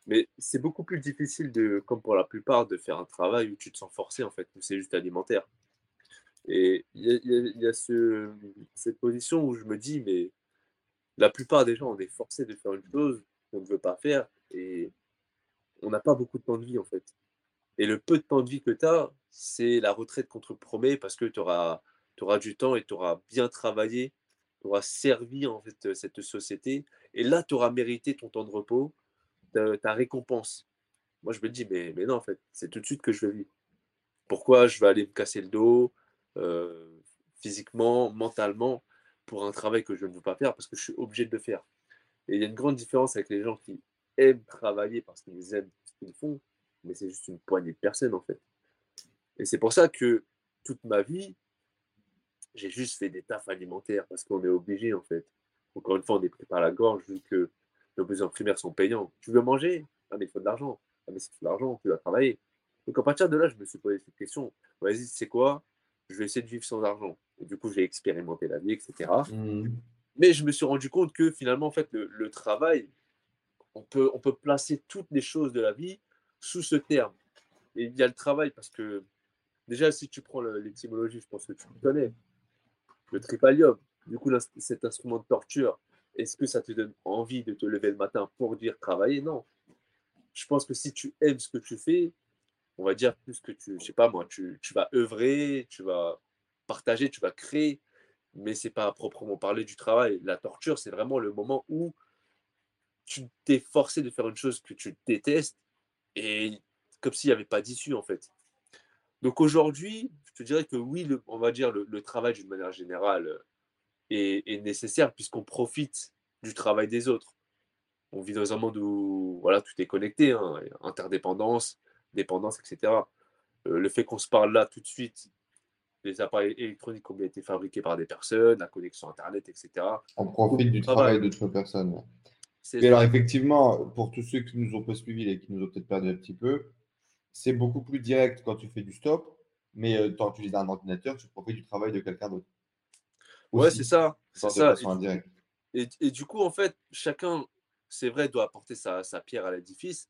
Mais c'est beaucoup plus difficile de, comme pour la plupart, de faire un travail où tu te sens forcé en fait, où c'est juste alimentaire. Et il y a, cette position où je me dis, mais la plupart des gens, on est forcé de faire une chose qu'on ne veut pas faire et on n'a pas beaucoup de temps de vie en fait. Et le peu de temps de vie que tu as, c'est la retraite qu'on te promet parce que tu auras, du temps et tu auras bien travaillé, tu auras servi en fait cette société. Et là, tu auras mérité ton temps de repos, ta, récompense. Moi, je me dis, mais, non, en fait, c'est tout de suite que je veux vivre. Pourquoi je vais aller me casser le dos euh, physiquement, mentalement, pour un travail que je ne veux pas faire parce que je suis obligé de le faire? Et il y a une grande différence avec les gens qui aiment travailler parce qu'ils aiment ce qu'ils font, mais c'est juste une poignée de personnes en fait. Et c'est pour ça que toute ma vie, j'ai juste fait des tafs alimentaires parce qu'on est obligé en fait. Encore une fois, on est pris par la gorge vu que nos besoins primaires sont payants. Tu veux manger? Ah, mais il faut de l'argent. Ah, mais c'est de l'argent, tu dois travailler. Donc à partir de là, je me suis posé cette question. Vas-y, c'est quoi? Je vais essayer de vivre sans argent. Et du coup, j'ai expérimenté la vie, etc. Mmh. Mais je me suis rendu compte que finalement, en fait, le, le travail, on peut, on peut placer toutes les choses de la vie sous ce terme. Il y a le travail parce que déjà, si tu prends l'étymologie, je pense que tu connais, le tripalium, du coup, cet instrument de torture, est-ce que ça te donne envie de te lever le matin pour dire travailler? Non. Je pense que si tu aimes ce que tu fais, on va dire plus que tu, je sais pas moi, tu, tu vas œuvrer, tu vas partager, tu vas créer, mais c'est pas à proprement parler du travail. La torture, c'est vraiment le moment où tu t'es forcé de faire une chose que tu détestes et comme s'il n'y avait pas d'issue en fait. Donc aujourd'hui, je te dirais que oui, on va dire le, travail d'une manière générale est, nécessaire puisqu'on profite du travail des autres. On vit dans un monde où voilà, tout est connecté, hein, interdépendance, dépendance, etc. Euh, le fait qu'on se parle là tout de suite, les appareils électroniques ont bien été fabriqués par des personnes, la connexion Internet, etc. On profite du travail d'autres personnes. Mais alors, effectivement, pour tous ceux qui nous ont pas suivis et qui nous ont peut-être perdu un petit peu, c'est beaucoup plus direct quand tu fais du stop, mais euh, quand tu utilises un ordinateur, tu profites du travail de quelqu'un d'autre. Ouais, c'est ça. C'est ça. Et, et, du coup, en fait, chacun, c'est vrai, doit apporter sa, sa pierre à l'édifice.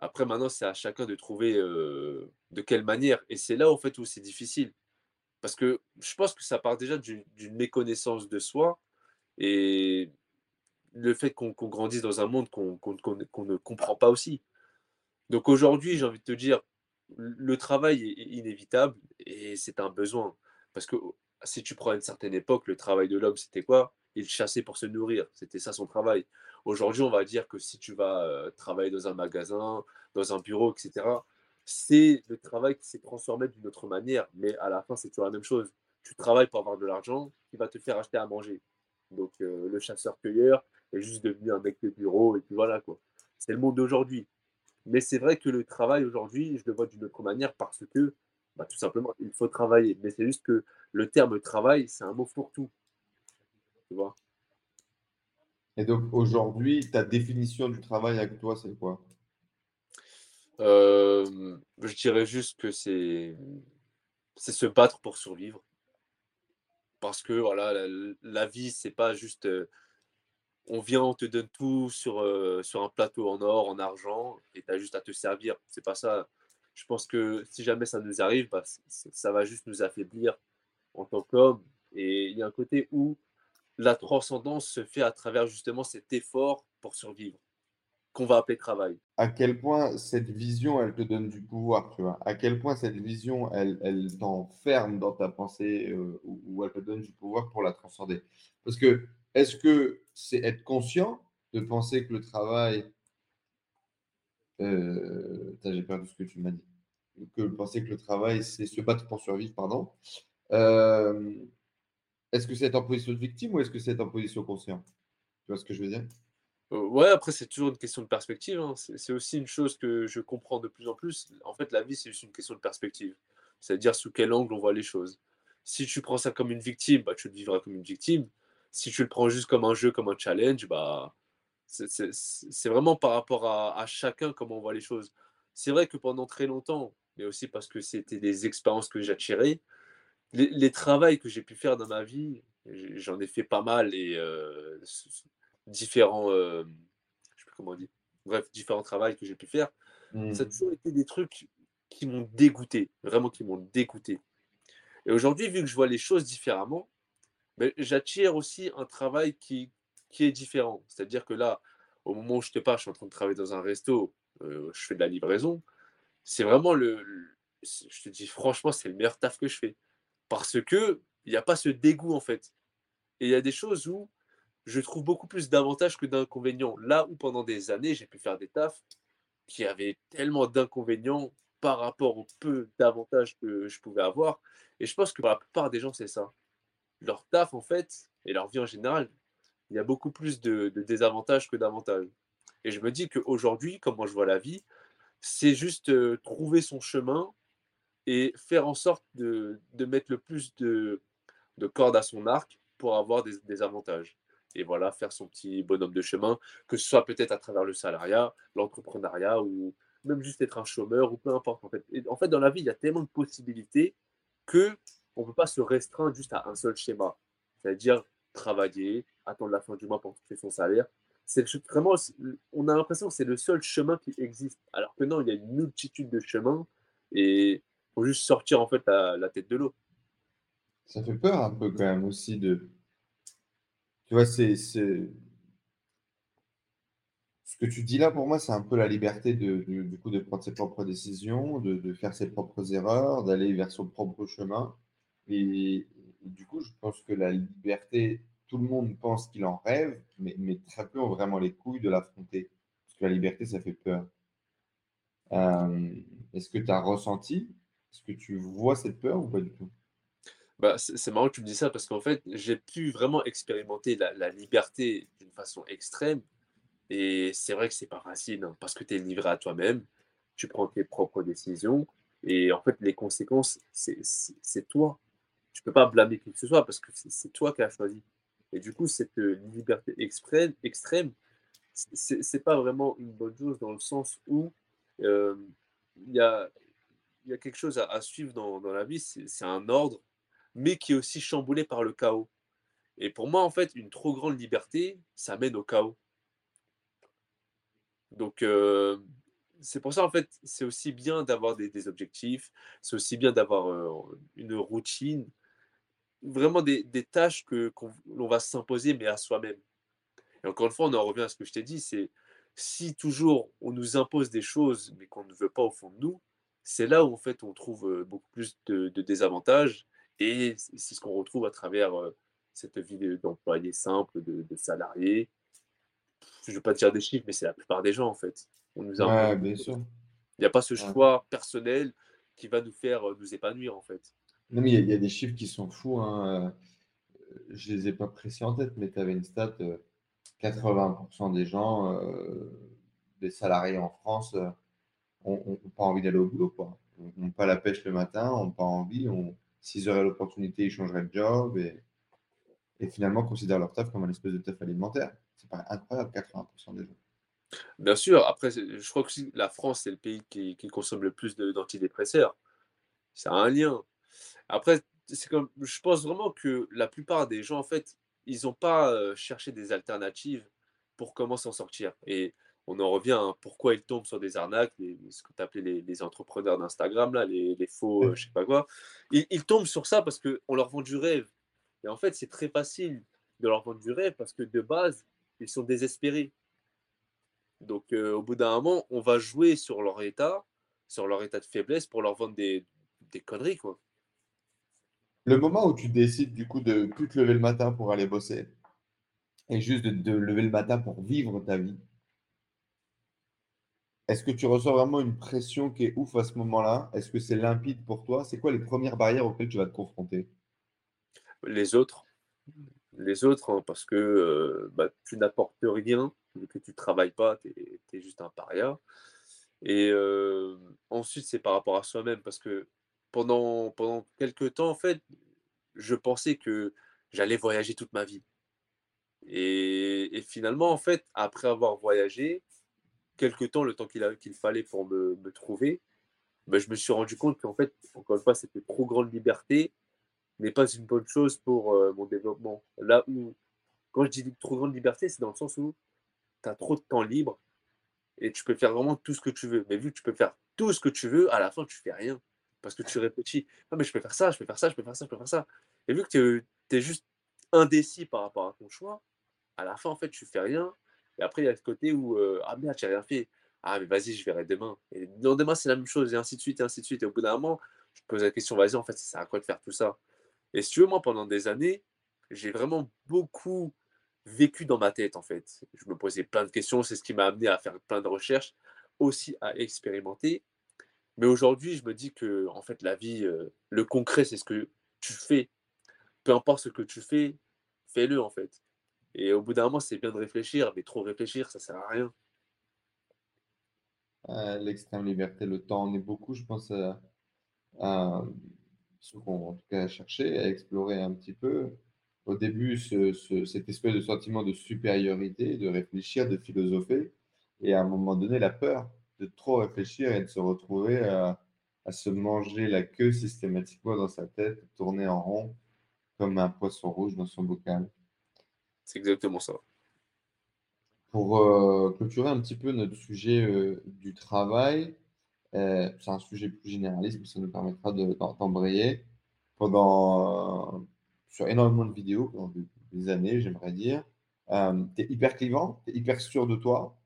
Après, maintenant, c'est à chacun de trouver euh, de quelle manière. Et c'est là, en fait, où c'est difficile. Parce que je pense que ça part déjà d'une méconnaissance de soi. Et le fait qu'on grandisse dans un monde qu'on ne comprend pas aussi. Donc aujourd'hui, j'ai envie de te dire, le travail est inévitable et c'est un besoin. Parce que si tu prends une certaine époque, le travail de l'homme, c'était quoi? Il chassait pour se nourrir. C'était ça son travail. Aujourd'hui, on va dire que si tu vas euh, travailler dans un magasin, dans un bureau, etc., c'est le travail qui s'est transformé d'une autre manière. Mais à la fin, c'est toujours la même chose. Tu travailles pour avoir de l'argent qui va te faire acheter à manger. Donc euh, le chasseur-cueilleur, est juste devenu un mec de bureau et puis voilà quoi. C'est le monde d'aujourd'hui. Mais c'est vrai que le travail aujourd'hui, je le vois d'une autre manière parce que bah, tout simplement, il faut travailler. Mais c'est juste que le terme travail, c'est un mot pour tout. Tu vois? Et donc aujourd'hui, ta définition du travail avec toi, c'est quoi? Euh, Je dirais juste que c'est c'est se battre pour survivre. Parce que voilà, la, la vie, c'est pas juste euh, on vient, on te donne tout sur, euh, sur un plateau en or, en argent, et tu as juste à te servir. C'est pas ça. Je pense que si jamais ça nous arrive, bah, ça va juste nous affaiblir en tant qu'homme. Et il y a un côté où la transcendance se fait à travers justement cet effort pour survivre, qu'on va appeler travail. À quel point cette vision, elle te donne du pouvoir, tu vois? À quel point cette vision, elle, elle t'enferme dans ta pensée euh, ou elle te donne du pouvoir pour la transcender? Parce que est-ce que c'est être conscient de penser que le travail. Euh, j'ai perdu ce que tu m'as dit. Que penser que le travail, c'est se battre pour survivre, pardon. Euh, est-ce que c'est être en position de victime ou est-ce que c'est être en position consciente? Tu vois ce que je veux dire? Euh, Ouais, après, c'est toujours une question de perspective. Hein. C'est aussi une chose que je comprends de plus en plus. En fait, la vie, c'est juste une question de perspective. C'est-à-dire sous quel angle on voit les choses Si tu prends ça comme une victime, bah, tu le vivras comme une victime. Si tu le prends juste comme un jeu, comme un challenge, bah, c'est vraiment par rapport à, chacun comment on voit les choses. C'est vrai que pendant très longtemps, mais aussi parce que c'était des expériences que j'attirais, les, les travails que j'ai pu faire dans ma vie, j'en ai fait pas mal et euh, différents, euh, je sais plus comment dire, bref, différents travails que j'ai pu faire. Ça a mmh. toujours été des trucs qui m'ont dégoûté, vraiment qui m'ont dégoûté. Et aujourd'hui, vu que je vois les choses différemment, ben, j'attire aussi un travail qui, qui est différent. C'est-à-dire que là, au moment où je te parle, je suis en train de travailler dans un resto, euh, je fais de la livraison. C'est vraiment le, je te dis franchement, c'est le meilleur taf que je fais. Parce que il n'y a pas ce dégoût en fait. Et il y a des choses où je trouve beaucoup plus d'avantages que d'inconvénients. Là où pendant des années, j'ai pu faire des tafs qui avaient tellement d'inconvénients par rapport au peu d'avantages que je pouvais avoir. Et je pense que pour la plupart des gens, c'est ça. Leur taf, en fait, et leur vie en général, il y a beaucoup plus de, désavantages que d'avantages. Et je me dis qu'aujourd'hui, comment je vois la vie, c'est juste euh, trouver son chemin et faire en sorte de, mettre le plus de, cordes à son arc pour avoir des, avantages. Et voilà, faire son petit bonhomme de chemin, que ce soit peut-être à travers le salariat, l'entrepreneuriat ou même juste être un chômeur ou peu importe. En fait, en fait dans la vie, il y a tellement de possibilités que on ne peut pas se restreindre juste à un seul schéma. C'est-à-dire travailler, attendre la fin du mois pour toucher son salaire. C'est vraiment, on a l'impression que c'est le seul chemin qui existe. Alors que non, il y a une multitude de chemins et il faut juste sortir en fait la, tête de l'eau. Ça fait peur un peu quand même aussi de. Tu vois, c'est. Ce que tu dis là, pour moi, c'est un peu la liberté de, du coup, de prendre ses propres décisions, de, de faire ses propres erreurs, d'aller vers son propre chemin. Et, du coup, je pense que la liberté, tout le monde pense qu'il en rêve, mais, très peu ont vraiment les couilles de l'affronter. Parce que la liberté, ça fait peur. Euh, est-ce que tu as ressenti? Est-ce que tu vois cette peur ou pas du tout? Bah, c'est marrant que tu me dis ça parce qu'en fait, j'ai pu vraiment expérimenter la, liberté d'une façon extrême. Et c'est vrai que c'est pas facile hein, parce que tu es livré à toi-même, tu prends tes propres décisions et en fait, les conséquences, c'est toi tu peux pas blâmer qui que ce soit parce que c'est toi qui as choisi. Et du coup, cette euh, liberté extrême, extrême c'est pas vraiment une bonne chose dans le sens où euh, il y, a, y, a, quelque chose à, suivre dans, la vie, c'est un ordre, mais qui est aussi chamboulé par le chaos. Et pour moi, en fait, une trop grande liberté, ça mène au chaos. Donc, euh, c'est pour ça, en fait, c'est aussi bien d'avoir des, objectifs, c'est aussi bien d'avoir une routine, vraiment des, des tâches que l'on va s'imposer, mais à soi-même. Et encore une fois, on en revient à ce que je t'ai dit, c'est si toujours on nous impose des choses, mais qu'on ne veut pas au fond de nous, c'est là où en fait on trouve euh, beaucoup plus de, désavantages. Et c'est ce qu'on retrouve à travers euh, cette vie d'employé simple, de, de salarié. Je ne veux pas dire des chiffres, mais c'est la plupart des gens en fait. On nous bien sûr. Il n'y a pas ce choix personnel qui va nous faire euh, nous épanouir en fait. Non, mais il y, a des chiffres qui sont fous. Hein. Euh, je ne les ai pas précis en tête, mais tu avais une stat 80% euh, des gens, euh, des salariés en France, n'ont pas envie d'aller au boulot. Quoi. N'ont pas la pêche le matin, n'ont pas envie. S'ils auraient l'opportunité, ils changeraient de job et, finalement considèrent leur taf comme un espèce de taf alimentaire. C'est incroyable, 80% des gens. Bien sûr, après, je crois que la France, c'est le pays qui consomme le plus d'antidépresseurs. Ça a un lien. Après, c'est comme, je pense vraiment que la plupart des gens, en fait, ils n'ont pas cherché des alternatives pour comment s'en sortir. Et on en revient à pourquoi ils tombent sur des arnaques, ce que tu appelais les, les entrepreneurs d'Instagram, là, les, les faux, je sais pas quoi. Ils, ils tombent sur ça parce qu'on leur vend du rêve. Et en fait, c'est très facile de leur vendre du rêve parce que de base, ils sont désespérés. Donc, au bout d'un moment, on va jouer sur leur état, sur leur état de faiblesse pour leur vendre des, des conneries, quoi. Le moment où tu décides du coup de plus te lever le matin pour aller bosser et juste de te lever le matin pour vivre ta vie, est-ce que tu ressens vraiment une pression qui est ouf à ce moment-là? Est-ce que c'est limpide pour toi? C'est quoi les premières barrières auxquelles tu vas te confronter? Les autres. Les autres, hein, parce que euh, bah, tu n'apportes rien, que tu ne travailles pas, tu es, juste un paria. Et euh, ensuite, c'est par rapport à soi-même, parce que pendant, pendant quelques temps, en fait, je pensais que j'allais voyager toute ma vie. Et, finalement, en fait, après avoir voyagé, quelques temps, le temps qu'il qu'il fallait pour me, me trouver, ben, je me suis rendu compte qu'en fait, encore une fois, c'était trop grande liberté n'est pas une bonne chose pour euh, mon développement. Là où, quand je dis trop grande liberté, c'est dans le sens où tu as trop de temps libre et tu peux faire vraiment tout ce que tu veux. Mais vu que tu peux faire tout ce que tu veux, à la fin, tu fais rien. Parce que tu réfléchis. Non, mais je peux faire ça, je peux faire ça, je peux faire ça, je peux faire ça. Et vu que tu es, juste indécis par rapport à ton choix, à la fin, en fait, tu fais rien. Et après, il y a ce côté où, euh, ah merde, j'ai rien fait. Ah, mais vas-y, je verrai demain. Et demain, c'est la même chose, et ainsi de suite, et ainsi de suite. Et au bout d'un moment, je pose la question, vas-y, en fait, ça sert à quoi de faire tout ça? Et si tu veux, moi, pendant des années, j'ai vraiment beaucoup vécu dans ma tête, en fait. Je me posais plein de questions, c'est ce qui m'a amené à faire plein de recherches, aussi à expérimenter. Mais aujourd'hui, je me dis que, en fait, la vie, le concret, c'est ce que tu fais. Peu importe ce que tu fais, fais-le, en fait. Et au bout d'un moment, c'est bien de réfléchir, mais trop réfléchir, ça sert à rien. L'extrême liberté, le temps, on est beaucoup, je pense, à, ce qu'on en tout cas cherché, à explorer un petit peu. Au début, ce, cette espèce de sentiment de supériorité, de réfléchir, de philosopher, et à un moment donné, la peur de trop réfléchir et de se retrouver à, à se manger la queue systématiquement dans sa tête, tourner en rond comme un poisson rouge dans son bocal. C'est exactement ça. Pour euh, clôturer un petit peu notre sujet euh, du travail, euh, c'est un sujet plus généraliste, mais ça nous permettra d'embrayer pendant sur énormément de vidéos pendant des, années, j'aimerais dire. tu es hyper clivant, tu es hyper sûr de toi,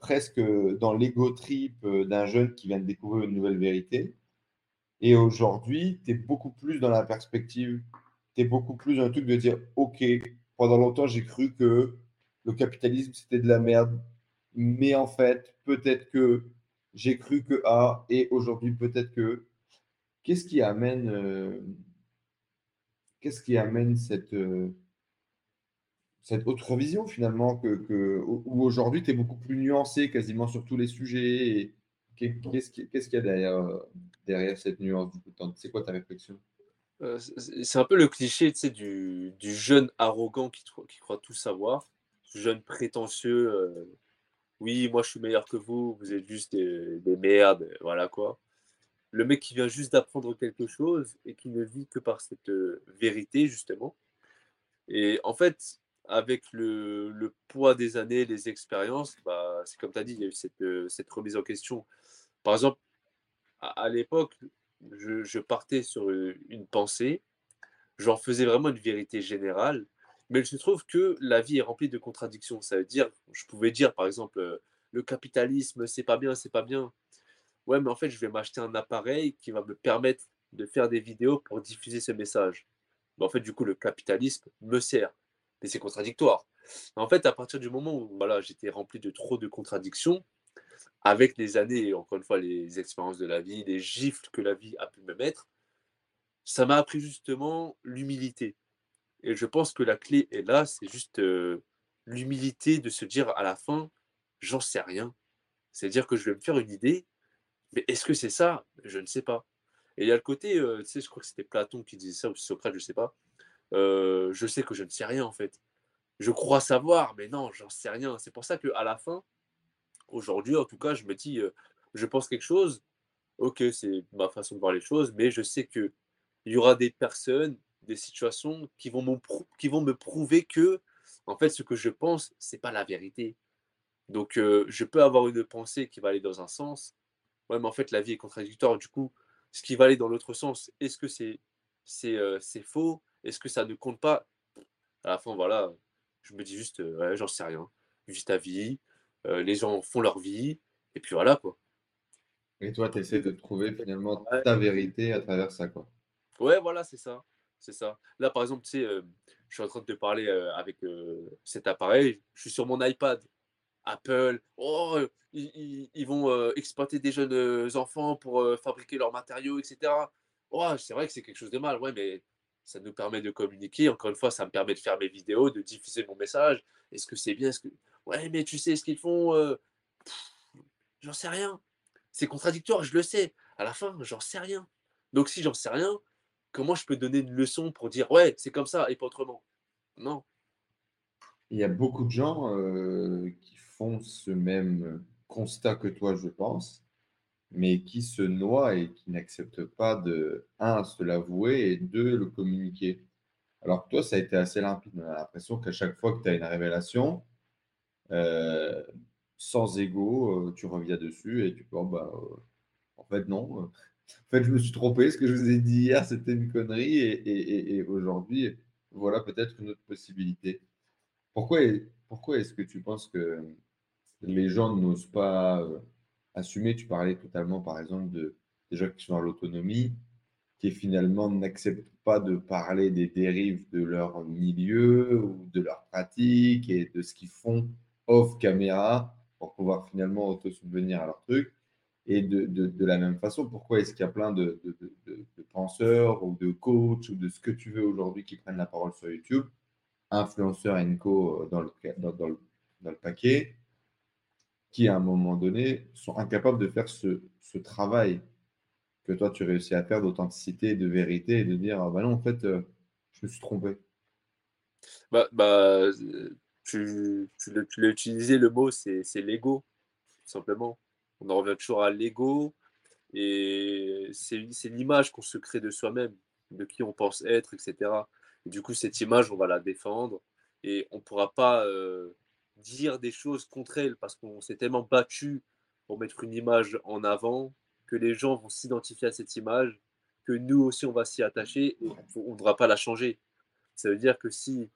presque dans l'ego trip d'un jeune qui vient de découvrir une nouvelle vérité. Et aujourd'hui, tu es beaucoup plus dans la perspective, tu es beaucoup plus dans le truc de dire, OK, pendant longtemps, j'ai cru que le capitalisme, c'était de la merde. Mais en fait, peut-être que j'ai cru que A, et aujourd'hui, peut-être que. Qu'est-ce qui amène, euh, qu'est-ce qui amène cette, euh, cette autre vision finalement que, que où aujourd'hui tu es beaucoup plus nuancé quasiment sur tous les sujets Qu'est-ce qu'il y a derrière, derrière cette nuance C'est quoi ta réflexion? Euh, c'est un peu le cliché du, du jeune arrogant qui, qui, croit tout savoir, jeune prétentieux. Euh, oui, moi je suis meilleur que vous, vous êtes juste des, des, merdes, voilà quoi. Le mec qui vient juste d'apprendre quelque chose et qui ne vit que par cette euh, vérité, justement. Et en fait, avec le, poids des années, les expériences, bah, c'est comme tu as dit, il y a eu cette, cette remise en question. Par exemple, à l'époque, je, partais sur une pensée, j'en faisais vraiment une vérité générale, mais il se trouve que la vie est remplie de contradictions. Ça veut dire, je pouvais dire par exemple, euh, le capitalisme, c'est pas bien, c'est pas bien. Ouais, mais en fait, je vais m'acheter un appareil qui va me permettre de faire des vidéos pour diffuser ce message. Mais en fait, du coup, le capitalisme me sert. Mais c'est contradictoire. En fait, à partir du moment où voilà, j'étais rempli de trop de contradictions, avec les années, encore une fois, les expériences de la vie, les gifles que la vie a pu me mettre, ça m'a appris justement l'humilité. Et je pense que la clé est là, c'est juste euh, l'humilité de se dire à la fin, j'en sais rien. C'est-à-dire que je vais me faire une idée, mais est-ce que c'est ça? Je ne sais pas. Et il y a le côté, euh, tu sais, je crois que c'était Platon qui disait ça, ou Socrate, je ne sais pas. Euh, je sais que je ne sais rien en fait. Je crois savoir, mais non, j'en sais rien. C'est pour ça qu'à la fin, Aujourd'hui, en tout cas, je me dis, je pense quelque chose, ok, c'est ma façon de voir les choses, mais je sais qu'il y aura des personnes, des situations qui vont, qui vont me prouver que, en fait, ce que je pense, c'est pas la vérité. Donc, je peux avoir une pensée qui va aller dans un sens, ouais, mais en fait, la vie est contradictoire. Du coup, ce qui va aller dans l'autre sens, est-ce que c'est c'est faux? Est-ce que ça ne compte pas? À la fin, voilà, je me dis juste, ouais, j'en sais rien. Vis ta vie, euh, les gens font leur vie, et puis voilà quoi. Et toi, tu essaies de trouver finalement ta vérité à travers ça, quoi. Ouais, voilà, c'est ça. C'est ça. Là, par exemple, tu sais, euh, je suis en train de te parler euh, avec cet appareil. Je suis sur mon iPad. Apple, oh, ils, vont exploiter des jeunes enfants pour fabriquer leurs matériaux, etc. Oh, c'est vrai que c'est quelque chose de mal, ouais, mais ça nous permet de communiquer. Encore une fois, ça me permet de faire mes vidéos, de diffuser mon message. Est-ce que c'est bien? Est-ce que... Ouais, mais tu sais ce qu'ils font euh, J'en sais rien. C'est contradictoire, je le sais. À la fin, j'en sais rien. Donc si j'en sais rien, comment je peux donner une leçon pour dire ouais, c'est comme ça et pas autrement? Non. Il y a beaucoup de gens euh, qui font ce même constat que toi, je pense, mais qui se noient et qui n'acceptent pas de, un, se l'avouer et deux, le communiquer. Alors que toi, ça a été assez limpide. On a l'impression qu'à chaque fois que tu as une révélation, euh, sans ego, euh, tu reviens dessus et tu peux, oh, bah, euh, en fait, non. En fait, je me suis trompé. Ce que je vous ai dit hier, c'était une connerie. Et, aujourd'hui, voilà peut-être une autre possibilité. Pourquoi, pourquoi est-ce que tu penses que les gens n'osent pas assumer Tu parlais totalement, par exemple, de, des gens qui sont dans l'autonomie qui finalement n'acceptent pas de parler des dérives de leur milieu ou de leur pratique et de ce qu'ils font off caméra pour pouvoir finalement auto-subvenir à leur truc. Et de, de, la même façon, pourquoi est-ce qu'il y a plein de, de, penseurs ou de coachs ou de ce que tu veux aujourd'hui qui prennent la parole sur YouTube, influenceurs et co dans le, dans, le, dans le paquet, qui à un moment donné sont incapables de faire ce, ce travail que toi tu réussis à faire d'authenticité, de vérité et de dire ah bah non, en fait, euh, je me suis trompé bah, bah, tu, tu, l'as utilisé, le mot, c'est l'ego, simplement. On en revient toujours à l'ego et c'est l'image qu'on se crée de soi-même, de qui on pense être, etc. Et du coup, cette image, on va la défendre et on ne pourra pas euh, dire des choses contre elle parce qu'on s'est tellement battu pour mettre une image en avant que les gens vont s'identifier à cette image, que nous aussi on va s'y attacher et on ne voudra pas la changer. Ça veut dire que si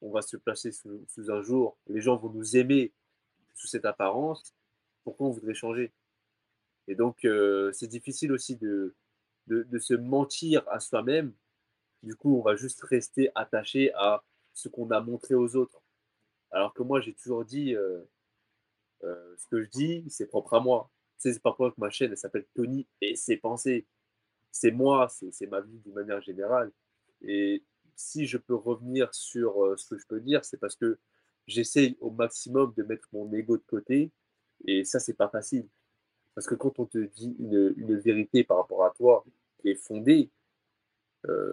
on va se placer sous, un jour, les gens vont nous aimer sous cette apparence, pourquoi on voudrait changer? Et donc euh, c'est difficile aussi de, de, se mentir à soi-même. Du coup, on va juste rester attaché à ce qu'on a montré aux autres. Alors que moi, j'ai toujours dit, euh, euh, ce que je dis, c'est propre à moi c'est pas que ma chaîne s'appelle Tony et ses pensées. C'est moi, c'est ma vie d'une manière générale. Et si je peux revenir sur euh, ce que je peux dire, c'est parce que j'essaye au maximum de mettre mon ego de côté. Et ça, c'est pas facile. Parce que quand on te dit une, vérité par rapport à toi qui est fondée,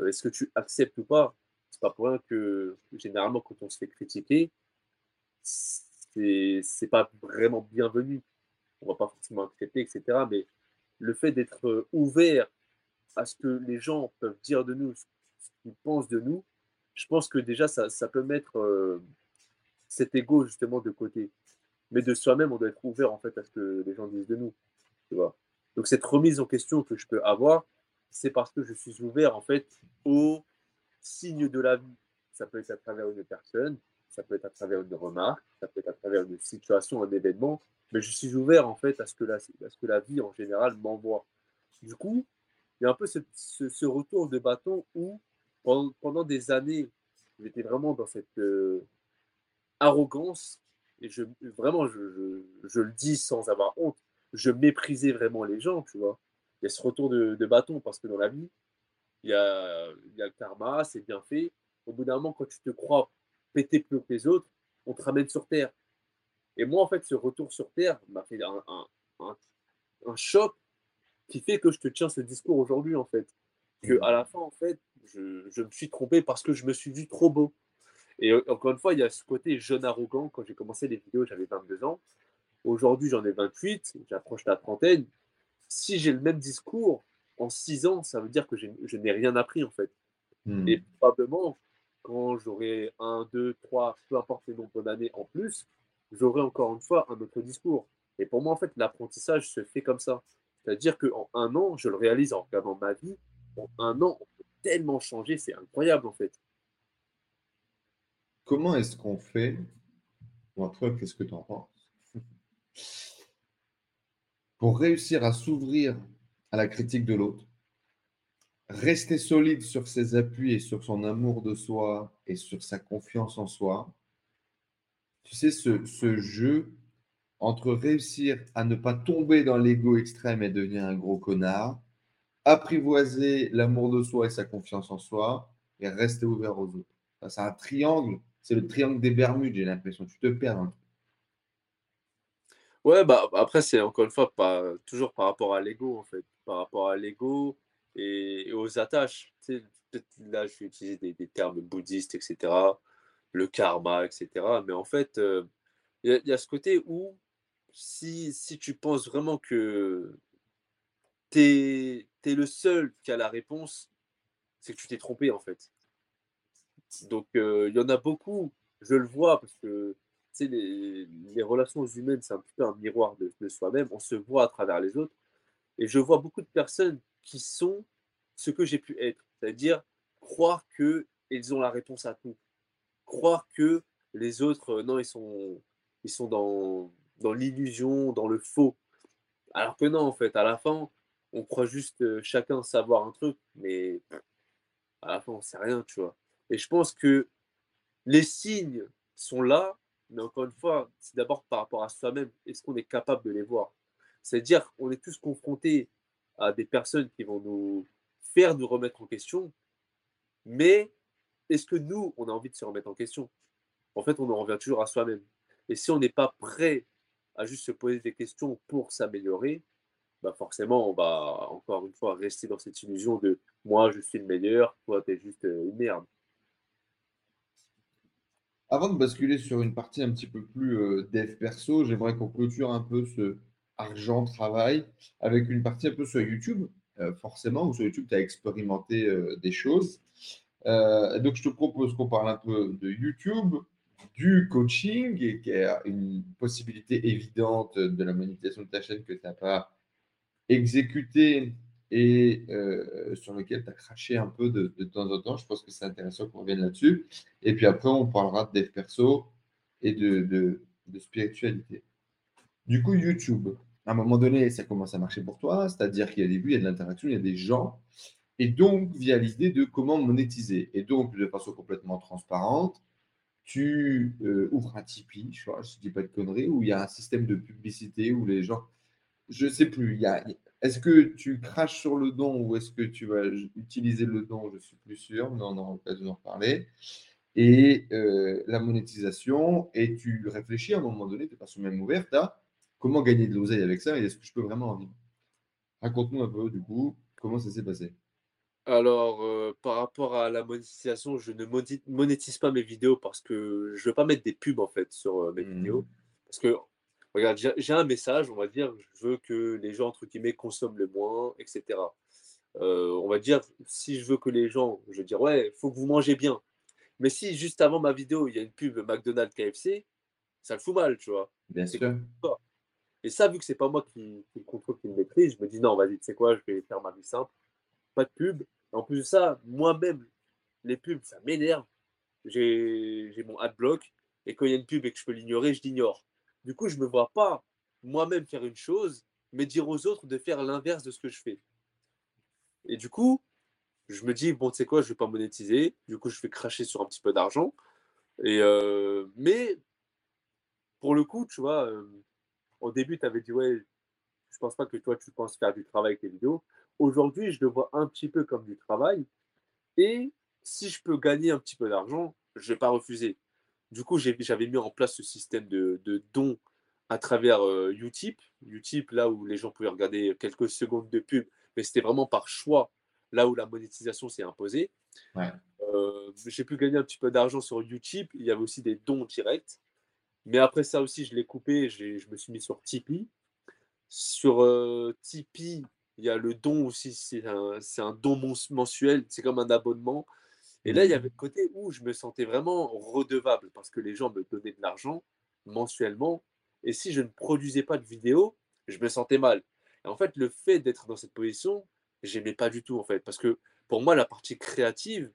est-ce que tu acceptes ou pas? C'est pas pour que généralement, quand on se fait critiquer, c'est pas vraiment bienvenu on va pas forcément accepter, etc. Mais le fait d'être euh, ouvert à ce que les gens peuvent dire de nous, ce qu'ils pensent de nous, je pense que déjà ça, ça peut mettre euh, cet ego justement de côté. Mais de soi-même, on doit être ouvert en fait à ce que les gens disent de nous. Tu vois Donc cette remise en question que je peux avoir, c'est parce que je suis ouvert en fait aux signes de la vie. Ça peut être à travers une personne, ça peut être à travers une remarque, ça peut être à travers une situation, un événement, mais je suis ouvert en fait à ce que la, ce que la vie en général m'envoie. Du coup, il y a un peu ce, retour de bâton où pendant, des années, j'étais vraiment dans cette euh, arrogance et je, vraiment, je, je, je, le dis sans avoir honte, je méprisais vraiment les gens, tu vois. Il y a ce retour de, de bâton parce que dans la vie, il y a, il y a le karma, c'est bien fait. Au bout d'un moment, quand tu te crois péter plus que les autres, on te ramène sur terre. Et moi, en fait, ce retour sur Terre m'a fait un, un, choc qui fait que je te tiens ce discours aujourd'hui, en fait. Que à la fin, en fait, je, je, me suis trompé parce que je me suis vu trop beau. Et euh, encore une fois, il y a ce côté jeune arrogant. Quand j'ai commencé les vidéos, j'avais 22 ans. Aujourd'hui, j'en ai 28, j'approche la trentaine. Si j'ai le même discours en 6 ans, ça veut dire que je n'ai rien appris, en fait. Hmm. Et probablement, quand j'aurai un, deux, trois, peu importe le nombre d'années en plus, j'aurai encore une fois un autre discours. Et pour moi, en fait, l'apprentissage se fait comme ça. C'est-à-dire qu'en un an, je le réalise en regardant ma vie, en un an, on peut tellement changer, c'est incroyable en fait. Comment est-ce qu'on fait? Moi, toi, qu'est-ce que tu en penses? Pour réussir à s'ouvrir à la critique de l'autre, rester solide sur ses appuis et sur son amour de soi et sur sa confiance en soi, tu sais, ce, jeu entre réussir à ne pas tomber dans l'ego extrême et devenir un gros connard, apprivoiser l'amour de soi et sa confiance en soi, et rester ouvert aux autres. C'est un triangle, c'est le triangle des Bermudes, j'ai l'impression. Tu te perds. Hein. Ouais, bah après, c'est encore une fois pas, toujours par rapport à l'ego, en fait. Par rapport à l'ego et, aux attaches. là, je vais utiliser des, termes bouddhistes, etc. Le karma, etc. Mais en fait, euh, il y, a ce côté où si, si tu penses vraiment que tu es, le seul qui a la réponse, c'est que tu t'es trompé en fait. Donc il y en a beaucoup, je le vois, parce que les, les relations humaines, c'est un peu un miroir de soi-même, on se voit à travers les autres. Et je vois beaucoup de personnes qui sont ce que j'ai pu être, c'est-à-dire croire qu'ils ont la réponse à tout, croire que les autres, non, ils sont, ils sont dans, dans l'illusion, dans le faux. Alors que non, en fait, à la fin, on croit juste chacun savoir un truc, mais à la fin, on sait rien, tu vois. Et je pense que les signes sont là, mais encore une fois, c'est d'abord par rapport à soi-même. Est-ce qu'on est capable de les voir? C'est-à-dire, on est tous confrontés à des personnes qui vont nous faire nous remettre en question, mais est-ce que nous, on a envie de se remettre en question? En fait, on en revient toujours à soi-même. Et si on n'est pas prêt à juste se poser des questions pour s'améliorer, bah forcément, on va encore une fois rester dans cette illusion de moi, je suis le meilleur, toi, tu es juste euh, une merde. Avant de basculer sur une partie un petit peu plus euh, dev perso, j'aimerais qu'on clôture un peu ce argent travail avec une partie un peu sur YouTube, euh, forcément, où sur YouTube, tu as expérimenté euh, des choses. donc, je te propose qu'on parle un peu de YouTube, du coaching, et qui est une possibilité évidente de la monétisation de ta chaîne que tu n'as pas exécuté et euh, sur lequel tu as craché un peu de, temps en temps. Je pense que c'est intéressant qu'on revienne là-dessus. Et puis après, on parlera de dev perso et de, spiritualité. Du coup, YouTube, à un moment donné, ça commence à marcher pour toi, c'est-à-dire qu'il y a des vues, il y a de l'interaction, il y a des gens. Et donc, via l'idée de comment monétiser. Et donc, de façon complètement transparente, tu euh, ouvres un Tipeee, je ne dis pas de conneries, où il y a un système de publicité où les gens, je ne sais plus, est-ce que tu craches sur le don ou est-ce que tu vas utiliser le don Je suis plus sûr, mais on aura l'occasion d'en reparler. Et euh, la monétisation, et tu réfléchis à un moment donné, pas sous même ouverte à comment gagner de l'oseille avec ça et est-ce que je peux vraiment en vivre? Raconte-nous un peu, du coup, comment ça s'est passé? Alors, euh, par rapport à la monétisation, je ne monétise pas mes vidéos parce que je ne veux pas mettre des pubs en fait sur euh, mes mmh. vidéos. Parce que regarde, j'ai un message, on va dire, je veux que les gens, entre guillemets, consomment le moins, etc. Euh, on va dire, si je veux que les gens, je veux dire, ouais, il faut que vous mangez bien. Mais si juste avant ma vidéo, il y a une pub McDonald's KFC, ça le fout mal, tu vois. Bien sûr. Et ça, vu que c'est pas moi qui, le contrôle, qui le maîtrise, je me dis non, vas-y, tu sais quoi, je vais faire ma vie simple. Pas de pub. En plus de ça, moi-même, les pubs, ça m'énerve. J'ai mon adblock. Et quand il y a une pub et que je peux l'ignorer, je l'ignore. Du coup, je ne me vois pas moi-même faire une chose, mais dire aux autres de faire l'inverse de ce que je fais. Et du coup, je me dis, bon, tu sais quoi, je ne vais pas monétiser. Du coup, je vais cracher sur un petit peu d'argent. Euh, mais pour le coup, tu vois, euh, au début, tu avais dit, ouais, je pense pas que toi, tu penses faire du travail avec tes vidéos. Aujourd'hui, je le vois un petit peu comme du travail. Et si je peux gagner un petit peu d'argent, je ne vais pas refuser. Du coup, j'avais mis en place ce système de, dons à travers euh, Utip. Utip, là où les gens pouvaient regarder quelques secondes de pub, mais c'était vraiment par choix, là où la monétisation s'est imposée. Euh, j'ai pu gagner un petit peu d'argent sur Utip. Il y avait aussi des dons directs. Mais après ça aussi, je l'ai coupé. Je me suis mis sur Tipeee. Sur euh, Tipeee, il y a le don aussi. C'est un, un don mensuel. C'est comme un abonnement. Et là, il y avait le côté où je me sentais vraiment redevable parce que les gens me donnaient de l'argent mensuellement. Et si je ne produisais pas de vidéos, je me sentais mal. Et en fait, le fait d'être dans cette position, j'aimais pas du tout en fait. Parce que pour moi, la partie créative,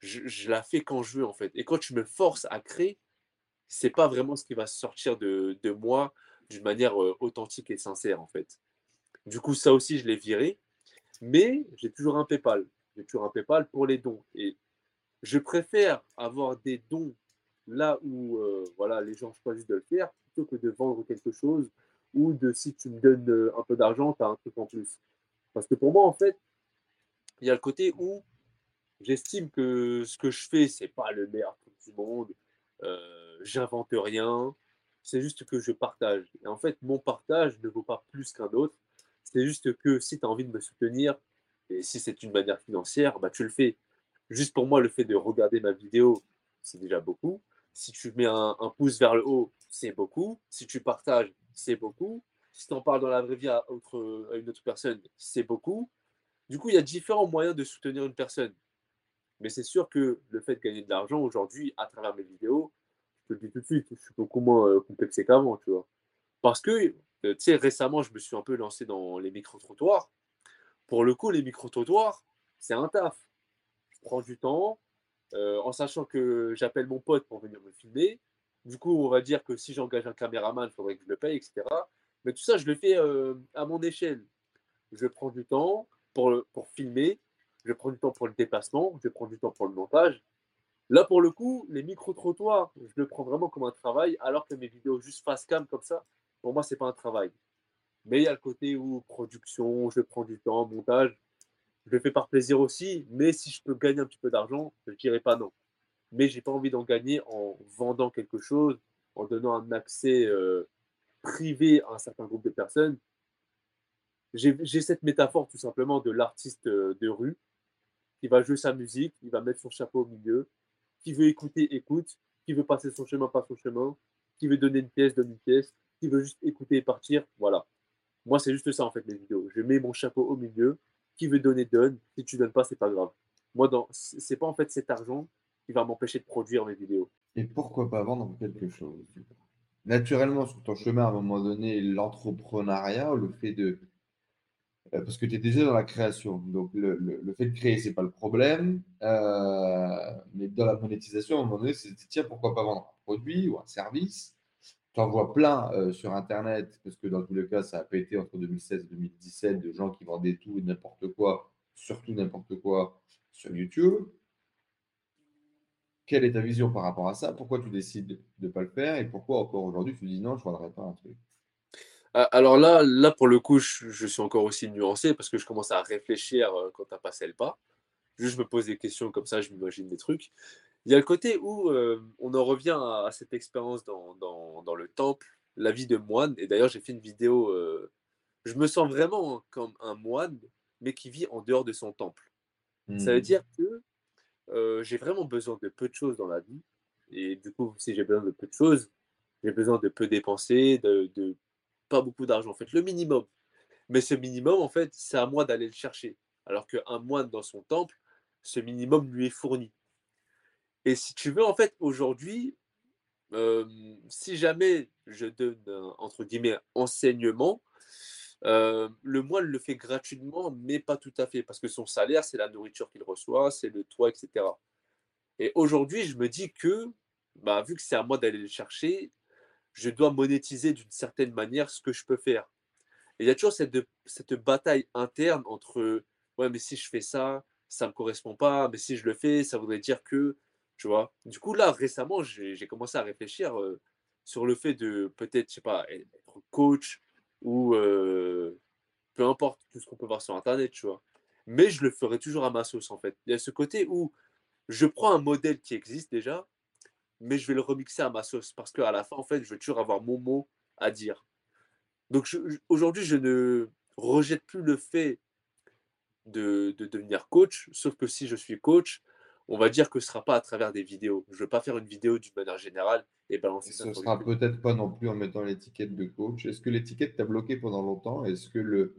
je, la fais quand je veux en fait. Et quand tu me forces à créer, c'est pas vraiment ce qui va sortir de, moi d'une manière authentique et sincère en fait. Du coup, ça aussi, je l'ai viré. Mais j'ai toujours un PayPal. J'ai toujours un PayPal pour les dons. Et je préfère avoir des dons là où voilà, les gens choisissent de le faire plutôt que de vendre quelque chose ou de si tu me donnes un peu d'argent, tu as un truc en plus. Parce que pour moi, en fait, il y a le côté où j'estime que ce que je fais, c'est pas le meilleur truc du monde. J'invente rien. C'est juste que je partage. Et en fait, mon partage ne vaut pas plus qu'un autre. C'est juste que si tu as envie de me soutenir, Et si c'est une manière financière, bah, tu le fais. Juste pour moi, le fait de regarder ma vidéo, c'est déjà beaucoup. Si tu mets un, pouce vers le haut, c'est beaucoup. Si tu partages, c'est beaucoup. Si tu en parles dans la vraie vie à, à une autre personne, c'est beaucoup. Du coup, il y a différents moyens de soutenir une personne. Mais c'est sûr que le fait de gagner de l'argent aujourd'hui, à travers mes vidéos, te le dis tout de suite, je suis beaucoup moins euh, complexé qu'avant, tu vois. Parce que, euh, tu sais, récemment, je me suis un peu lancé dans les micro-trottoirs. Pour le coup, les micro-trottoirs, c'est un taf. Je prends du temps, euh, en sachant que j'appelle mon pote pour venir me filmer. Du coup, on va dire que si j'engage un caméraman, il faudrait que je le paye, etc. Mais tout ça, je le fais à mon échelle. Je prends du temps pour, pour filmer, je prends du temps pour le déplacement, je prends du temps pour le montage. Là, pour le coup, les micro-trottoirs, je le prends vraiment comme un travail, alors que mes vidéos juste face cam comme ça, pour moi, ce n'est pas un travail. Mais il y a le côté où production, je prends du temps, montage, je le fais par plaisir aussi, mais si je peux gagner un petit peu d'argent, je ne dirais pas non. Mais je n'ai pas envie d'en gagner en vendant quelque chose, en donnant un accès euh, privé à un certain groupe de personnes. J'ai cette métaphore tout simplement de l'artiste euh, de rue qui va jouer sa musique, il va mettre son chapeau au milieu. Qui veut écouter, écoute. Qui veut passer son chemin, passe son chemin. Qui veut donner une pièce, donne une pièce. Qui veut juste écouter et partir, voilà. Moi, c'est juste ça en fait, les vidéos. Je mets mon chapeau au milieu. Qui veut donner, donne. Si tu donnes pas, c'est pas grave. Moi, dans... c'est pas en fait cet argent qui va m'empêcher de produire mes vidéos. Et pourquoi pas vendre quelque chose Naturellement, sur ton chemin, à un moment donné, l'entrepreneuriat, le fait de parce que tu es déjà dans la création. Donc, le, fait de créer, ce n'est pas le problème. Euh, mais dans la monétisation, à un moment donné, c'est tiens, pourquoi pas vendre un produit ou un service? Tu en vois plein euh, sur Internet, parce que dans tous les cas, ça a pété entre 2016 et 2017 de gens qui vendaient tout et n'importe quoi, surtout n'importe quoi sur YouTube. Quelle est ta vision par rapport à ça? Pourquoi tu décides de ne pas le faire Et pourquoi encore aujourd'hui tu dis non, je ne vendrai pas un truc? Alors là, là pour le coup, je, suis encore aussi nuancé parce que je commence à réfléchir euh, quand tu as passé le pas. Juste, je me pose des questions comme ça, je m'imagine des trucs. Il y a le côté où euh, on en revient à, cette expérience dans, dans, le temple, la vie de moine. Et d'ailleurs, j'ai fait une vidéo. Euh, je me sens vraiment comme un moine, mais qui vit en dehors de son temple. Ça veut hmm. dire que j'ai vraiment besoin de peu de choses dans la vie. Et du coup, si j'ai besoin de peu de choses, j'ai besoin de peu dépenser, de, de beaucoup d'argent, en fait, le minimum. Mais ce minimum, en fait, c'est à moi d'aller le chercher. Alors qu'un moine dans son temple, ce minimum lui est fourni. Et si tu veux, en fait, aujourd'hui, euh, si jamais je donne, entre guillemets, enseignement, euh, le moine le fait gratuitement, mais pas tout à fait, parce que son salaire, c'est la nourriture qu'il reçoit, c'est le toit, etc. Et aujourd'hui, je me dis que, bah, vu que c'est à moi d'aller le chercher, je dois monétiser d'une certaine manière ce que je peux faire. Et il y a toujours cette, bataille interne entre ouais, mais si je fais ça, ça ne me correspond pas, mais si je le fais, ça voudrait dire que, tu vois. Du coup, là, récemment, j'ai commencé à réfléchir euh, sur le fait de peut-être, je sais pas, être coach ou euh, peu importe tout ce qu'on peut voir sur Internet, tu vois. Mais je le ferai toujours à ma sauce, en fait. Il y a ce côté où je prends un modèle qui existe déjà mais je vais le remixer à ma sauce parce qu'à la fin, en fait, je veux toujours avoir mon mot à dire. Donc aujourd'hui, je ne rejette plus le fait de, devenir coach, sauf que si je suis coach, on va dire que ce ne sera pas à travers des vidéos. Je ne veux pas faire une vidéo d'une manière générale et balancer ça. Ce ne sera peut-être pas non plus en mettant l'étiquette de coach. Est-ce que l'étiquette t'a bloqué pendant longtemps? Est-ce que le.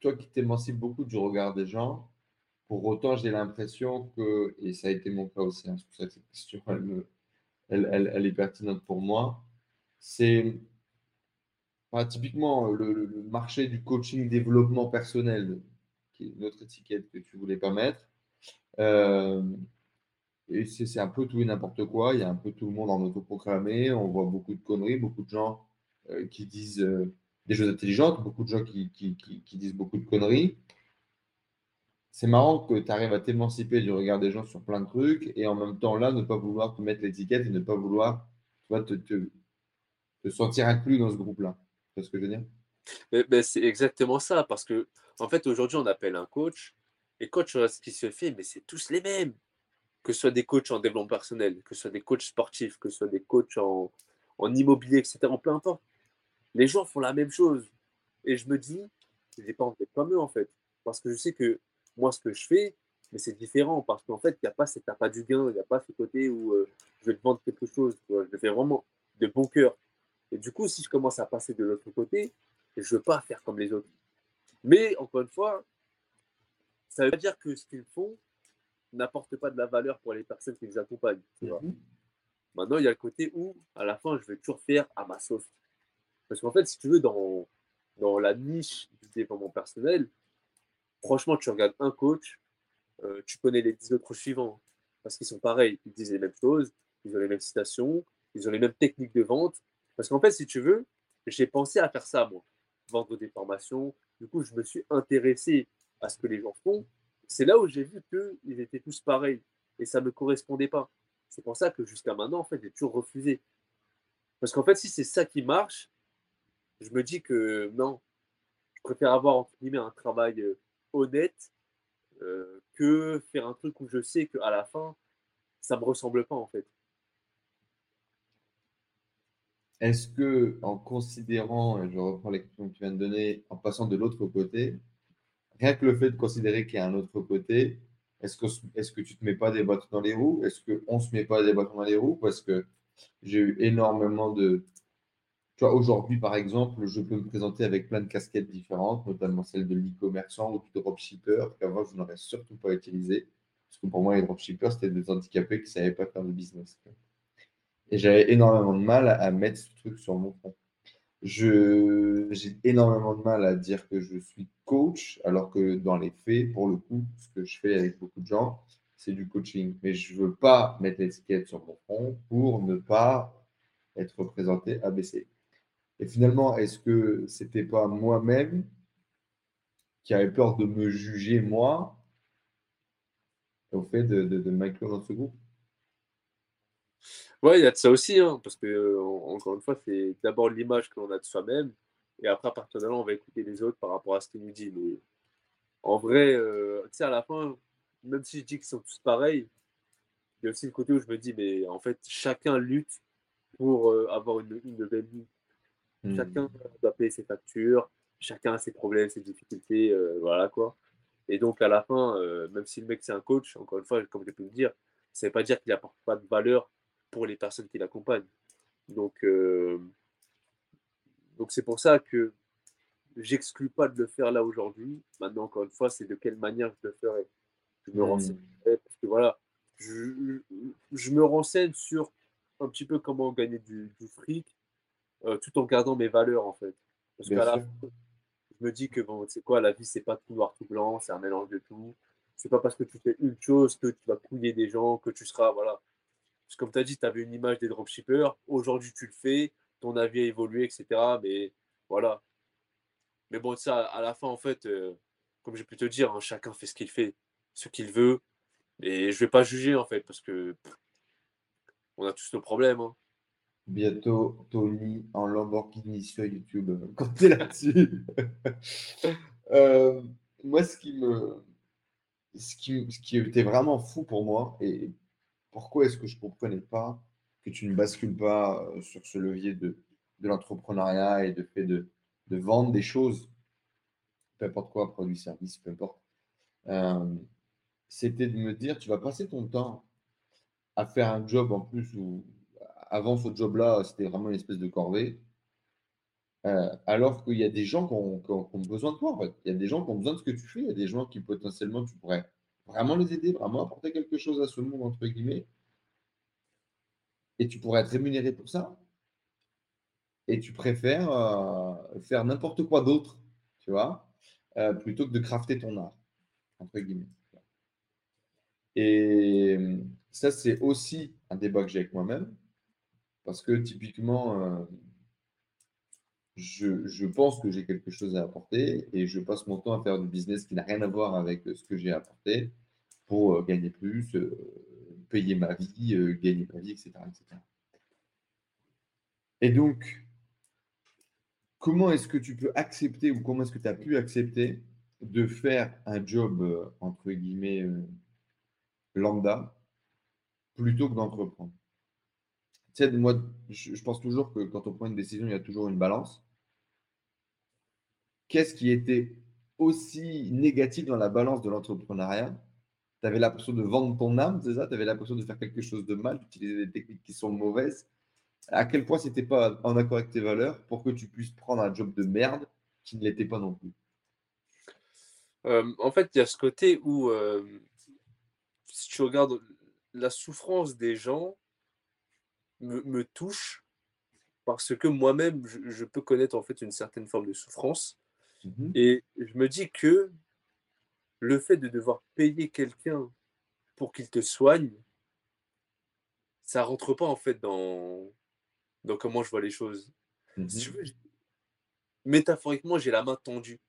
Toi qui t'émancipes beaucoup du regard des gens, pour autant, j'ai l'impression que, et ça a été mon cas aussi, hein, c'est pour ça que cette question, elle, est pertinente pour moi, c'est typiquement le, marché du coaching développement personnel, qui est une autre étiquette que tu voulais pas mettre. Euh, et c'est un peu tout et n'importe quoi. Il y a un peu tout le monde en autoproclamé. On voit beaucoup de conneries, beaucoup de gens euh, qui disent euh, des choses intelligentes, beaucoup de gens qui disent beaucoup de conneries c'est marrant que tu arrives à t'émanciper du regard des gens sur plein de trucs et en même temps là, ne pas vouloir te mettre l'étiquette et ne pas vouloir te, sentir inclus dans ce groupe-là. C'est ce que je veux dire? C'est exactement ça, parce que en fait, aujourd'hui, on appelle un coach et coach, ce qui se fait, mais c'est tous les mêmes. Que ce soit des coachs en développement personnel, que ce soit des coachs sportifs, que ce soit des coachs en, en immobilier, etc. Peu importe. Les gens font la même chose. Et je me dis, j'ai pas envie d'être comme eux, en fait. parce que je sais que moi, ce que je fais, mais c'est différent parce qu'en fait, il n'y a pas, pas du gain, il n'y a pas ce côté où euh, je vais te vendre quelque chose. Je le fais vraiment de bon cœur. Et du coup, si je commence à passer de l'autre côté, je ne veux pas faire comme les autres. Mais encore une fois, ça veut dire que ce qu'ils font n'apporte pas de la valeur pour les personnes qui les accompagnent. Mhm. Maintenant, il y a le côté où, à la fin, je vais toujours faire à ma sauce. Parce qu'en fait, si tu veux, dans, dans la niche du développement personnel, franchement, tu regardes un coach, euh, tu connais les dix autres suivants. Parce qu'ils sont pareils, ils disent les mêmes choses, ils ont les mêmes citations, ils ont les mêmes techniques de vente. Parce qu'en fait, si tu veux, j'ai pensé à faire ça, moi, vendre des formations. Du coup, je me suis intéressé à ce que les gens font. C'est là où j'ai vu qu'ils étaient tous pareils et ça ne me correspondait pas. C'est pour ça que jusqu'à maintenant, en fait, j'ai toujours refusé. Parce qu'en fait, si c'est ça qui marche, je me dis que non, je préfère avoir entre un travail euh, honnête euh, que faire un truc où je sais qu'à la fin, ça me ressemble pas en fait. Est-ce que, en considérant, je reprends les questions que tu viens de donner, en passant de l'autre côté, rien que le fait de considérer qu'il y a un autre côté, est-ce que, est que tu ne te mets pas des bâtons dans les roues? Est-ce qu'on ne se met pas des bâtons dans les roues? Parce que j'ai eu énormément de, tu vois, aujourd'hui, par exemple, je peux me présenter avec plein de casquettes différentes, notamment celle de l'e-commerçant ou du dropshipper, qu'avant, je n'aurais surtout pas utilisé. Parce que pour moi, les dropshippers, c'était des handicapés qui ne savaient pas faire de business. Et j'avais énormément de mal à mettre ce truc sur mon front. J'ai énormément de mal à dire que je suis coach, alors que dans les faits, pour le coup, ce que je fais avec beaucoup de gens, c'est du coaching. Mais je ne veux pas mettre l'étiquette sur mon front pour ne pas être représenté ABC. Et finalement, est-ce que c'était pas moi-même qui avait peur de me juger moi au fait de, m'inclure dans ce groupe? Ouais, il y a de ça aussi, hein, parce que encore une fois, c'est d'abord l'image que l'on a de soi-même, et après, à partir de là, on va écouter les autres par rapport à ce qu'ils nous disent. Mais en vrai, euh, tu sais, à la fin, même si je dis qu'ils sont tous pareils, il y a aussi le côté où je me dis, mais en fait, chacun lutte pour euh, avoir une, une belle Hmm. Chacun doit payer ses factures, chacun a ses problèmes, ses difficultés, euh, voilà quoi. Et donc à la fin, euh, même si le mec c'est un coach, encore une fois, comme je peux le dire, ça ne veut pas dire qu'il n'apporte pas de valeur pour les personnes qui l'accompagnent. Donc euh, donc c'est pour ça que j'exclus pas de le faire là aujourd'hui. Maintenant, encore une fois, c'est de quelle manière je le ferai. Je me renseigne parce que voilà, je, je, me renseigne sur un petit peu comment gagner du, du fric, euh, tout en gardant mes valeurs en fait. Parce qu'à la fin, je me dis que bon, c'est quoi, la vie, c'est pas tout noir, tout blanc, c'est un mélange de tout. C'est pas parce que tu fais une chose que tu vas couiller des gens, que tu seras, voilà. Parce que comme tu as dit, tu avais une image des dropshippers, aujourd'hui tu le fais, ton avis a évolué, etc. Mais voilà. Mais bon, ça, à la fin, en fait, euh, comme j'ai pu te dire, hein, chacun fait ce qu'il fait, ce qu'il veut. Et je vais pas juger, en fait, parce que on a tous nos problèmes. Hein bientôt Tony en Lamborghini sur YouTube. [LAUGHS] Comptez là-dessus. [LAUGHS] Euh, moi, ce qui me. Ce qui, ce qui, était vraiment fou pour moi, et pourquoi est-ce que je ne comprenais pas que tu ne bascules pas euh, sur ce levier de, de l'entrepreneuriat et de fait de, de, vendre des choses, peu importe quoi, produits, services, peu importe, euh, c'était de me dire, tu vas passer ton temps à faire un job en plus où avant ce job-là, c'était vraiment une espèce de corvée. Euh, alors qu'il y a des gens qui ont, besoin de toi. Il y a des gens qui ont besoin de ce que tu fais. Il y a des gens qui potentiellement, tu pourrais vraiment les aider, vraiment apporter quelque chose à ce monde, entre guillemets. Et tu pourrais être rémunéré pour ça. Et tu préfères euh, faire n'importe quoi d'autre, tu vois, euh, plutôt que de crafter ton art, entre guillemets. Et ça, c'est aussi un débat que j'ai avec moi-même. Parce que typiquement, euh, je, pense que j'ai quelque chose à apporter et je passe mon temps à faire du business qui n'a rien à voir avec ce que j'ai apporté pour euh, gagner plus, euh, payer ma vie, gagner ma vie, etc., etc. Et donc, comment est-ce que tu peux accepter ou comment est-ce que tu as pu accepter de faire un job, entre guillemets, lambda, plutôt que d'entreprendre? Moi, je, pense toujours que quand on prend une décision, il y a toujours une balance. Qu'est-ce qui était aussi négatif dans la balance de l'entrepreneuriat? Tu avais l'impression de vendre ton âme, c'est ça? Tu avais l'impression de faire quelque chose de mal, d'utiliser des techniques qui sont mauvaises. À quel point c'était pas en accord avec tes valeurs pour que tu puisses prendre un job de merde qui ne l'était pas non plus? Euh, En fait, il y a ce côté où, euh, si tu regardes la souffrance des gens, me, touche parce que moi-même, je, peux connaître en fait une certaine forme de souffrance. Mmh Et je me dis que le fait de devoir payer quelqu'un pour qu'il te soigne, ça rentre pas en fait dans, dans comment je vois les choses. Mmh métaphoriquement, j'ai la main tendue.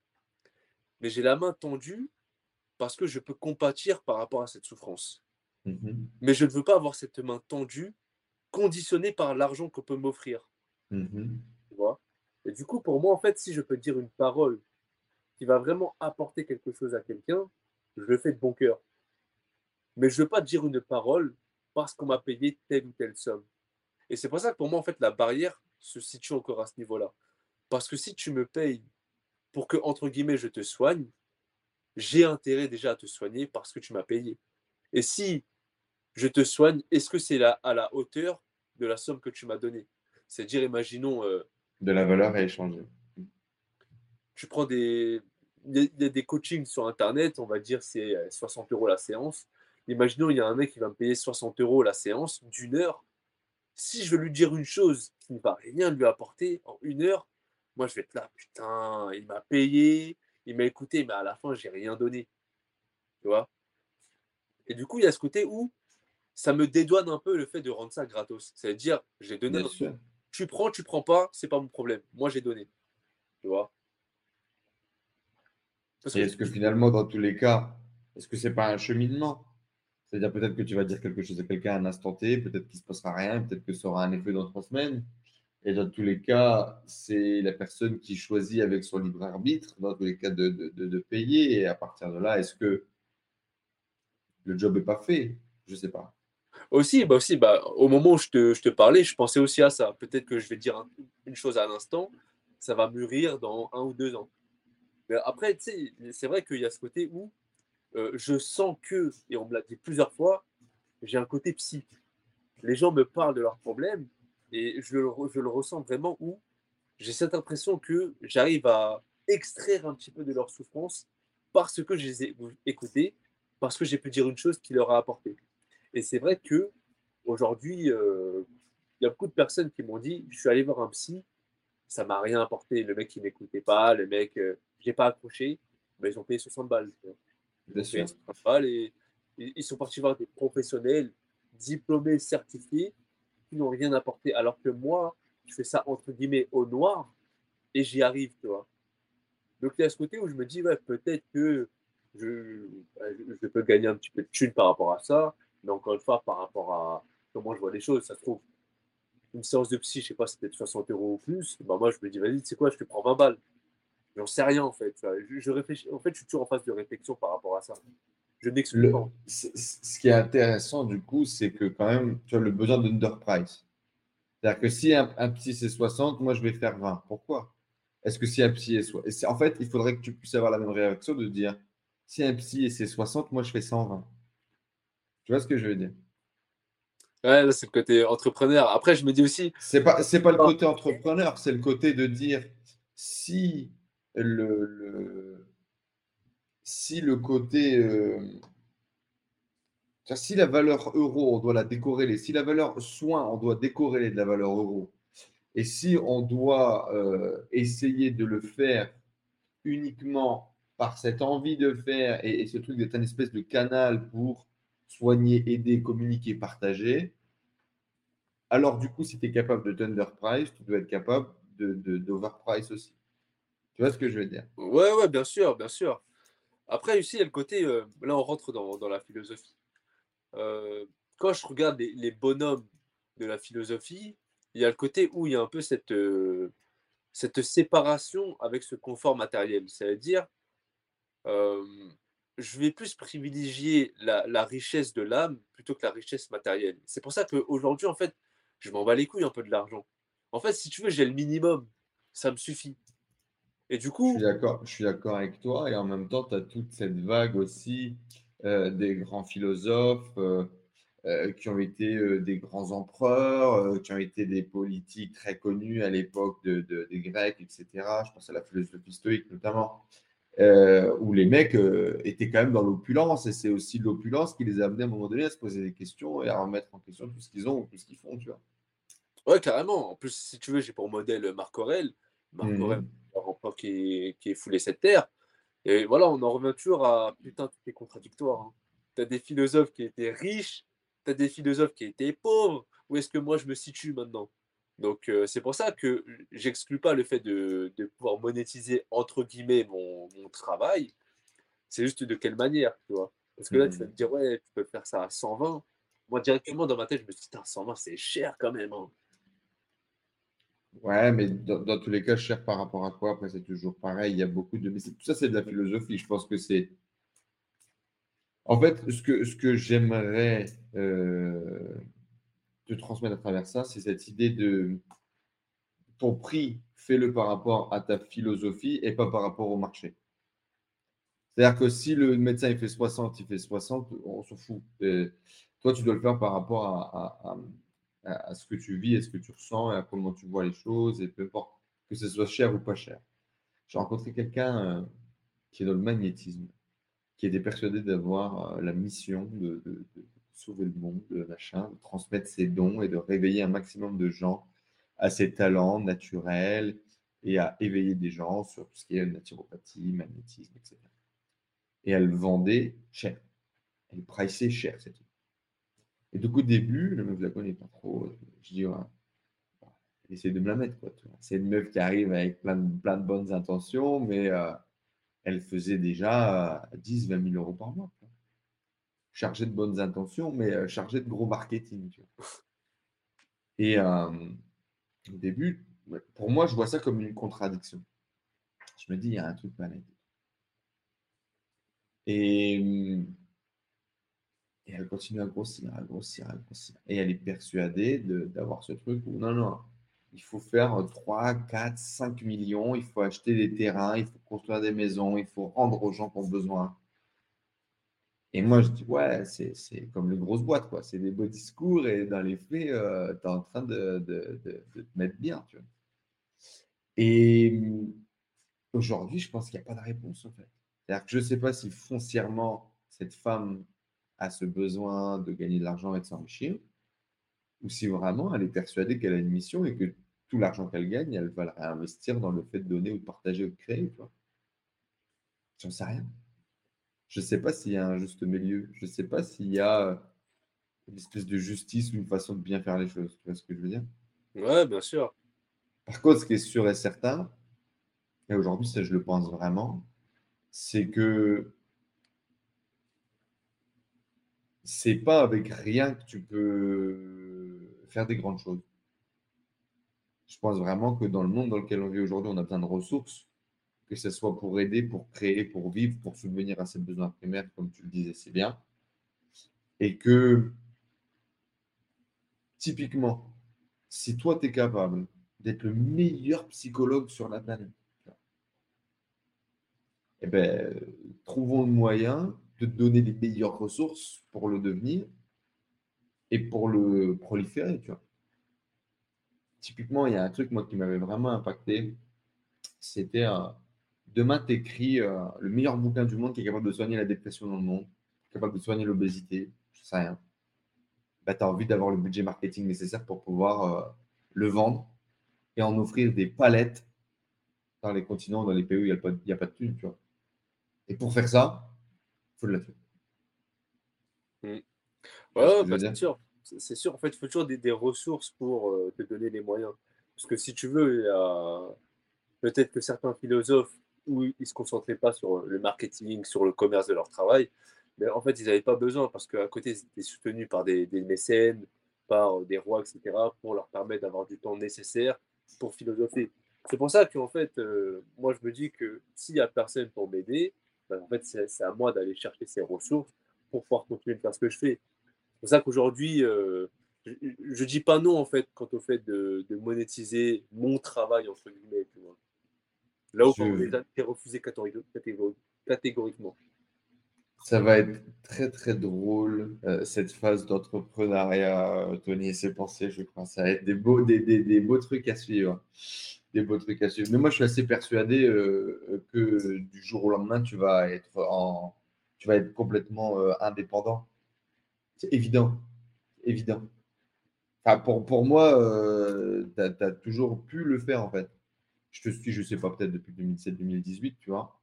Mais j'ai la main tendue parce que je peux compatir par rapport à cette souffrance. Mmh Mais je ne veux pas avoir cette main tendue conditionnée par l'argent qu'on peut m'offrir. Tu vois? Et du coup, pour moi, en fait, si je peux dire une parole qui va vraiment apporter quelque chose à quelqu'un, je le fais de bon cœur. Mais je ne veux pas dire une parole parce qu'on m'a payé telle ou telle somme. Et c'est pour ça que pour moi, en fait, la barrière se situe encore à ce niveau-là. Parce que si tu me payes pour que, entre guillemets, je te soigne, j'ai intérêt déjà à te soigner parce que tu m'as payé. Et si je te soigne, est-ce que c'est à la hauteur de la somme que tu m'as donnée? C'est-à-dire, imaginons... Euh, de la valeur à échanger tu prends des. Il y, a des coachings sur Internet, on va dire c'est 60 euh, euros la séance. Imaginons, il y a un mec qui va me payer 60 euros la séance d'une heure. Si je veux lui dire une chose qui ne va rien lui apporter en une heure, moi je vais être là, putain, il m'a payé, il m'a écouté, mais à la fin, j'ai rien donné. Tu vois? Et du coup, il y a ce côté où ça me dédouane un peu le fait de rendre ça gratos. C'est-à-dire, j'ai donné. Tu prends, tu prends pas, c'est pas mon problème. Moi, j'ai donné. Tu vois? Est-ce que finalement, dans tous les cas, est-ce que c'est pas un cheminement? C'est-à-dire peut-être que tu vas dire quelque chose à quelqu'un à un instant T, peut-être qu'il ne se passera rien, peut-être que ça aura un effet dans trois semaines. Et dans tous les cas, c'est la personne qui choisit avec son libre arbitre, dans tous les cas, de, de, payer. Et à partir de là, est-ce que le job n'est pas fait? Je ne sais pas. Aussi, bah bah, au moment où je te, parlais, je pensais aussi à ça. Peut-être que je vais dire une chose à l'instant, ça va mûrir dans un ou deux ans après, c'est vrai qu'il y a ce côté où euh, je sens que, et on me l'a dit plusieurs fois, j'ai un côté psy. Les gens me parlent de leurs problèmes et je le, je le ressens vraiment où j'ai cette impression que j'arrive à extraire un petit peu de leur souffrance parce que je les ai écoutés, parce que j'ai pu dire une chose qui leur a apporté. Et c'est vrai que aujourd'hui, euh, il y a beaucoup de personnes qui m'ont dit, je suis allé voir un psy, ça m'a rien apporté. Le mec, il m'écoutait pas, le mec, euh, j'ai pas accroché, mais ils ont payé 60 balles. Bien sûr. et ils sont partis voir des professionnels diplômés, certifiés, qui n'ont rien apporté. Alors que moi, je fais ça entre guillemets au noir et j'y arrive, tu vois. Donc il y a ce côté où je me dis, ouais, peut-être que je, je, peux gagner un petit peu de thunes par rapport à ça, mais encore une fois, par rapport à comment je vois les choses, ça se trouve, une séance de psy, je sais pas, c'est peut-être 60 euros ou plus, bah moi je me dis, vas-y, tu sais quoi, je te prends 20 balles. J'en sais rien en fait. Je, réfléchis. En fait, je suis toujours en phase de réflexion par rapport à ça. Je n'exclus pas. Ce qui est intéressant du coup, c'est que quand même, tu as le besoin d'underprice. C'est-à-dire que si un, psy c'est 60, moi je vais faire 20. Pourquoi? Est-ce que si un psy est 60 En fait, il faudrait que tu puisses avoir la même réaction de dire si un psy c'est 60, moi je fais 120. Tu vois ce que je veux dire? Ouais, là, c'est le côté entrepreneur. Après, je me dis aussi. C'est pas, c'est pas le côté entrepreneur, c'est le côté de dire si le, si le côté. Euh, si la valeur euro, on doit la décorréler, si la valeur soin, on doit décorréler de la valeur euro, et si on doit euh, essayer de le faire uniquement par cette envie de faire et, et ce truc d'être une espèce de canal pour soigner, aider, communiquer, partager, alors du coup, si tu es capable de underprice, tu dois être capable d'overprice de, aussi. Tu vois ce que je veux dire? Ouais, ouais, bien sûr, bien sûr. Après, ici, il y a le côté, euh, là, on rentre dans, la philosophie. Euh, quand je regarde les, bonhommes de la philosophie, il y a le côté où il y a un peu cette, euh, cette séparation avec ce confort matériel. C'est-à-dire, je vais plus privilégier la, la richesse de l'âme plutôt que la richesse matérielle. C'est pour ça qu'aujourd'hui, en fait, je m'en bats les couilles un peu de l'argent. En fait, si tu veux, j'ai le minimum. Ça me suffit. Et du Je coup, suis d'accord, je suis d'accord avec toi et en même temps, tu as toute cette vague aussi euh, des grands philosophes euh, euh, qui ont été des grands empereurs, qui ont été des politiques très connus à l'époque de, de- des Grecs, etc. Je pense à la philosophie stoïque notamment, euh, où les mecs euh, étaient quand même dans l'opulence et c'est aussi l'opulence qui les a amenés à un moment donné à se poser des questions et à remettre en question tout ce qu'ils ont ou tout ce qu'ils font, tu vois. ouais, carrément. En plus, si tu veux, j'ai pour modèle Marc Aurèle. Marc Aurèle, un empereur qui, qui est foulé cette terre. Et voilà, on en revient toujours à putain, tout est contradictoire. Hein. Tu as des philosophes qui étaient riches, tu as des philosophes qui étaient pauvres. Où est-ce que moi je me situe maintenant? Donc, euh, c'est pour ça que j'exclus pas le fait de, de pouvoir monétiser entre guillemets mon, mon travail. C'est juste de quelle manière, tu vois. Parce que là, tu vas Mhm. me dire, ouais, tu peux faire ça à 120. Moi, directement dans ma tête, je me suis dit, putain, 120, c'est cher quand même. hein. Ouais, mais dans, dans tous les cas, cher par rapport à quoi? Après, c'est toujours pareil. Il y a beaucoup de. Mais tout ça, c'est de la philosophie. Je pense que c'est. En fait, ce que, ce que j'aimerais euh, te transmettre à travers ça, c'est cette idée de ton prix, fais-le par rapport à ta philosophie et pas par rapport au marché. C'est-à-dire que si le médecin il fait 60, il fait 60, on s'en fout. Euh, toi, tu dois le faire par rapport à, ce que tu vis, à ce que tu ressens, et à comment tu vois les choses, et peu importe que ce soit cher ou pas cher. J'ai rencontré quelqu'un euh, qui est dans le magnétisme, qui était persuadé d'avoir euh, la mission de sauver le monde, de machin, de transmettre ses dons et de réveiller un maximum de gens à ses talents naturels et à éveiller des gens sur tout ce qui est naturopathie, magnétisme, etc. Et elle vendait cher. Elle priçait cher, c'est tout. Et donc au début, le mec, je la connais pas trop. Je dis, ouais, de me la mettre, quoi. C'est une meuf qui arrive avec plein de, plein de bonnes intentions, mais euh, elle faisait déjà euh, 10, 20 000 euros par mois. Quoi. Chargée de bonnes intentions, mais euh, chargée de gros marketing. Et au début, pour moi, je vois ça comme une contradiction. Je me dis, il y a un truc net. Et, elle continue à grossir, à grossir, à grossir. Et elle est persuadée d'avoir ce truc où non, non, il faut faire 3, 4, 5 millions, il faut acheter des terrains, il faut construire des maisons, il faut rendre aux gens qui ont besoin. Et moi, je dis, ouais, c'est comme les grosses boîtes, quoi. C'est des beaux discours et dans les faits, tu es en train de, de- de- de te mettre bien, tu vois. Et hum, aujourd'hui, je pense qu'il n'y a pas de réponse, en fait. C'est-à-dire que je ne sais pas si foncièrement, cette femme a ce besoin de gagner de l'argent et de s'enrichir, ou si vraiment elle est persuadée qu'elle a une mission et que tout l'argent qu'elle gagne, elle va le réinvestir dans le fait de donner ou de partager ou de créer, tu vois. J'en sais rien. Je ne sais pas s'il y a un juste milieu. Je ne sais pas s'il y a euh, une espèce de justice ou une façon de bien faire les choses. Tu vois ce que je veux dire? Ouais, bien sûr. Par contre, ce qui est sûr et certain, et aujourd'hui, ça je le pense vraiment, c'est que c'est pas avec rien que tu peux faire des grandes choses. Je pense vraiment que dans le monde dans lequel on vit aujourd'hui, on a besoin de ressources, que ce soit pour aider, pour créer, pour vivre, pour subvenir à ses besoins primaires, comme tu le disais si bien. Et que, typiquement, si toi, tu es capable d'être le meilleur psychologue sur la planète, eh ben, trouvons le moyen de te donner les meilleures ressources pour le devenir et pour le proliférer. Typiquement, il y a un truc, moi, qui m'avait vraiment impacté. C'était euh, demain, tu écris euh, le meilleur bouquin du monde qui est capable de soigner la dépression dans le monde, capable de soigner l'obésité, je sais rien. Bah, tu as envie d'avoir le budget marketing nécessaire pour pouvoir euh, le vendre et en offrir des palettes dans les continents, dans les pays où il n'y a, pas- il y a pas de thunes, tu vois. Et pour faire ça, il faut de la thune. Ce ouais, bah, c'est sûr. C'est c'est sûr, en fait, il faut toujours des, des ressources pour euh, te donner les moyens. Parce que si tu veux, il y a peut-être que certains philosophes, où ils ne se concentraient pas sur le marketing, sur le commerce de leur travail, mais en fait, ils n'avaient pas besoin parce qu'à côté, ils étaient soutenus par des, mécènes, par des rois, etc., pour leur permettre d'avoir du temps nécessaire pour philosopher. C'est pour ça qu'en fait, euh, moi, je me dis que s'il n'y a personne pour m'aider, ben, en fait, c'est à moi d'aller chercher ces ressources pour pouvoir continuer de faire ce que je fais. C'est pour ça qu'aujourd'hui, euh, je ne dis pas non, en fait, quant au fait de, de monétiser mon travail, entre guillemets. Là où Je- on les a refusés catégori- catégori- catégoriquement. Ça va être très très drôle euh, cette phase d'entrepreneuriat, euh, Tony et ses pensées, je crois. Ça va être des beaux, des, des- des beaux trucs à suivre. Des beaux trucs à suivre. Mais moi, je suis assez persuadé euh, que du jour au lendemain, tu vas être en, tu vas être complètement euh, indépendant. C'est évident, évident. Enfin, pour, pour moi, tu as, toujours pu le faire en fait. Je te suis, je sais pas, peut-être depuis 2017-2018, tu vois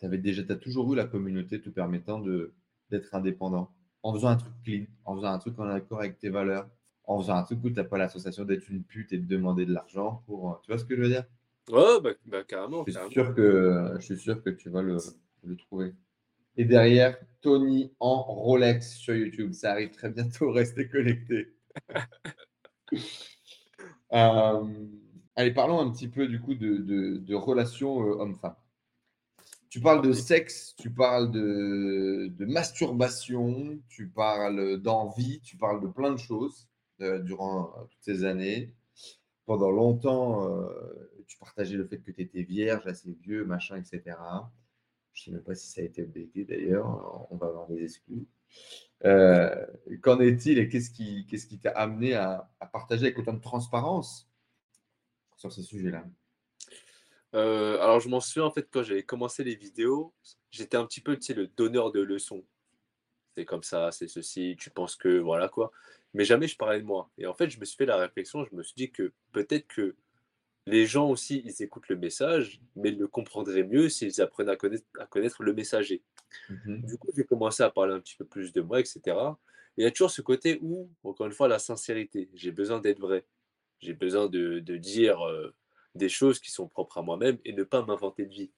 tu avais déjà, as toujours eu la communauté te permettant de, d'être indépendant. En faisant un truc clean, en faisant un truc en accord avec tes valeurs, en faisant un truc où tu n'as pas l'association d'être une pute et de demander de l'argent pour. Tu vois ce que je veux dire? Ouais, bah, bah, carrément. je suis, carrément. sûr que, je suis sûr que tu vas le, le trouver. Et derrière, Tony en Rolex sur YouTube. Ça arrive très bientôt, [LAUGHS] restez connectés. [LAUGHS] Euh, allez, parlons un petit peu du coup de, de, de relations euh, homme-femme. Tu parles de sexe, tu parles de, de masturbation, tu parles d'envie, tu parles de plein de choses euh, durant euh, toutes ces années. Pendant longtemps, euh, tu partageais le fait que tu étais vierge, assez vieux, machin, etc. Je ne sais même pas si ça a été updaté d'ailleurs, on va avoir des excuses. Qu'en est-il et qu'est-ce qui qu'est-ce qui t'a amené à, à, partager avec autant de transparence? Sur ces sujets-là euh, Alors, je m'en souviens, en fait, quand j'avais commencé les vidéos, j'étais un petit peu tu sais, le donneur de leçons. C'est comme ça, c'est ceci, tu penses que, voilà quoi. Mais jamais je parlais de moi. Et en fait, je me suis fait la réflexion, je me suis dit que peut-être que les gens aussi, ils écoutent le message, mais ils le comprendraient mieux s'ils apprennent à connaître, à connaître le messager. Mhm. Du coup, j'ai commencé à parler un petit peu plus de moi, etc. Et il y a toujours ce côté où, encore une fois, la sincérité. J'ai besoin d'être vrai. J'ai besoin de, dire des choses qui sont propres à moi-même et ne pas m'inventer de vie.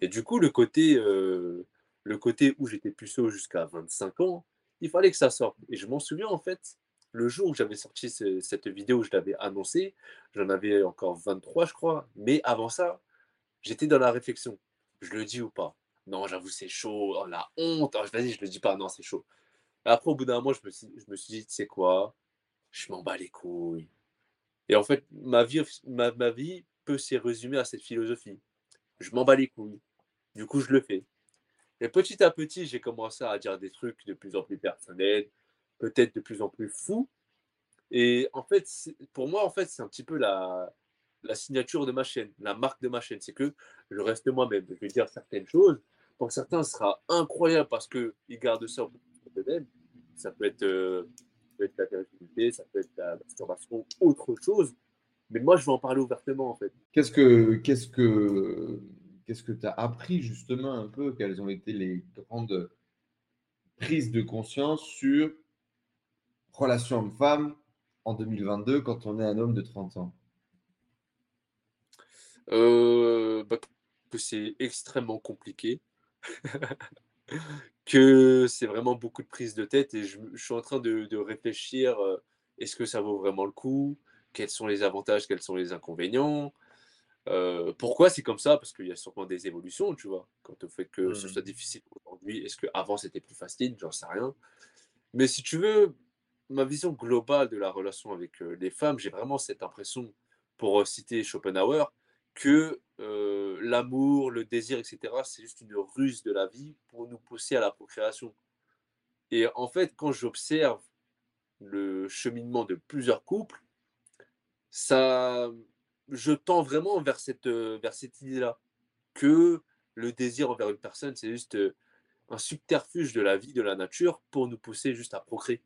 Et du coup, le côté, le côté où j'étais puceau jusqu'à 25 ans, il fallait que ça sorte. Et je m'en souviens, en fait, le jour où j'avais sorti ce- cette vidéo, je l'avais annoncé, j'en avais encore 23, je crois. Mais avant ça, j'étais dans la réflexion. Je le dis ou pas? Non, j'avoue, c'est chaud. Oh, la honte. Oh, Vas-y, je le dis pas. Non, c'est chaud. Après, au bout d'un moment, je me suis, je me suis dit, tu sais quoi? Je m'en bats les couilles. Et en fait, ma vie, peut s'y résumer à cette philosophie. Je m'en bats les couilles. Du coup, je le fais. Et petit à petit, j'ai commencé à dire des trucs de plus en plus personnels, peut-être de plus en plus fous. Et en fait, pour moi, en fait, c'est un petit peu la, signature de ma chaîne, la marque de ma chaîne. C'est que je reste moi-même. Je vais dire certaines choses. Pour certains, ce sera incroyable parce qu'ils gardent ça eux-mêmes. Ça peut être, euh, peut être la virginité, ça peut être la masturbation, autre chose. Mais moi, je vais en parler ouvertement, en fait. Qu'est-ce que qu'est-ce que qu'est-ce que tu as appris justement un peu Quelles ont été les grandes prises de conscience sur relation homme-femme en 2022 quand on est un homme de 30 ans? Euh, bah, que c'est extrêmement compliqué, [LAUGHS] que c'est vraiment beaucoup de prise de tête et je, je suis en train de, de réfléchir, euh, est-ce que ça vaut vraiment le coup? Quels sont les avantages, quels sont les inconvénients? Euh, Pourquoi c'est comme ça? Parce qu'il y a sûrement des évolutions, tu vois. Quand au fait que ce Mhm. soit difficile aujourd'hui, est-ce qu'avant c'était plus facile? J'en sais rien. Mais si tu veux, ma vision globale de la relation avec euh, les femmes, j'ai vraiment cette impression, pour citer Schopenhauer, que euh, l'amour, le désir, etc., c'est juste une ruse de la vie pour nous pousser à la procréation. Et en fait, quand j'observe le cheminement de plusieurs couples, ça, je tends vraiment vers cette, vers cette idée-là, que le désir envers une personne, c'est juste un subterfuge de la vie, de la nature, pour nous pousser juste à procréer.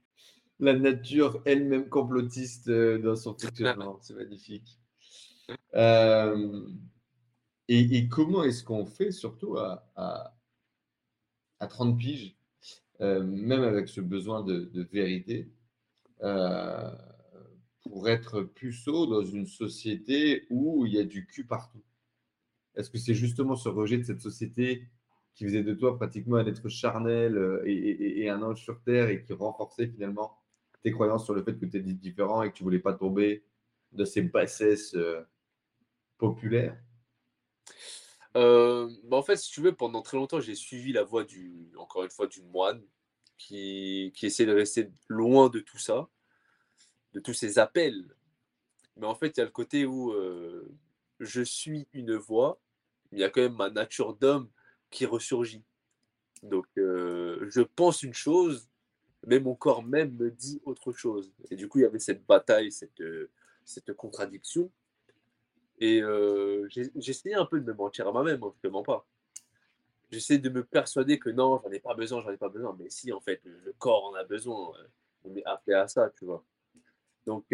La nature elle-même complotiste dans son fonctionnement, c'est magnifique. Euh, et, comment est-ce qu'on fait, surtout à, à, à 30 piges, euh, même avec ce besoin de, vérité, euh, pour être puceau dans une société où il y a du cul partout? Est-ce que c'est justement ce rejet de cette société qui faisait de toi pratiquement un être charnel et, un ange sur terre et qui renforçait finalement tes croyances sur le fait que tu étais différent et que tu voulais pas tomber de ces bassesses populaires Euh, bah, en fait, si tu veux, pendant très longtemps, j'ai suivi la voie du, encore une fois, du moine qui, qui essaie de rester loin de tout ça, de tous ces appels. Mais en fait, il y a le côté où euh, je suis une voix, il y a quand même ma nature d'homme qui ressurgit. Donc, euh, je pense une chose, mais mon corps même me dit autre chose. Et du coup, il y avait cette bataille, cette, cette contradiction. Et euh, j'essayais un peu de me mentir à moi-même, hein, je ne mens pas. J'essaie de me persuader que non, j'en ai pas besoin, j'en ai pas besoin. Mais si, en fait, le corps en a besoin. On est appelé à ça, tu vois. Donc,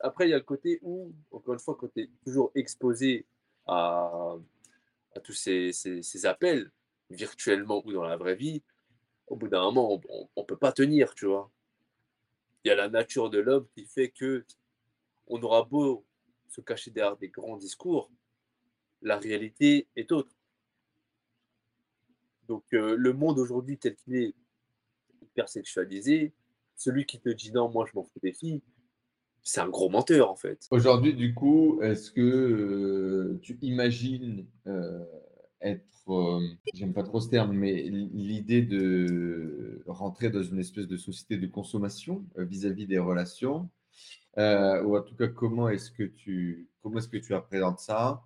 après, il y a le côté où, encore une fois, quand tu es toujours exposé à, à tous ces, ces, appels, virtuellement ou dans la vraie vie, au bout d'un moment, on ne peut pas tenir, tu vois. Il y a la nature de l'homme qui fait que on aura beau se cacher derrière des grands discours, la réalité est autre. Donc euh, le monde aujourd'hui tel qu'il est hyper sexualisé, celui qui te dit non, moi je m'en fous des filles, c'est un gros menteur en fait. Aujourd'hui, du coup, est-ce que euh, tu imagines euh, être, j'aime pas trop ce terme, mais l'idée de rentrer dans une espèce de société de consommation vis-à-vis des relations, ou en tout cas, comment est-ce que tu, comment est-ce que tu appréhendes ça?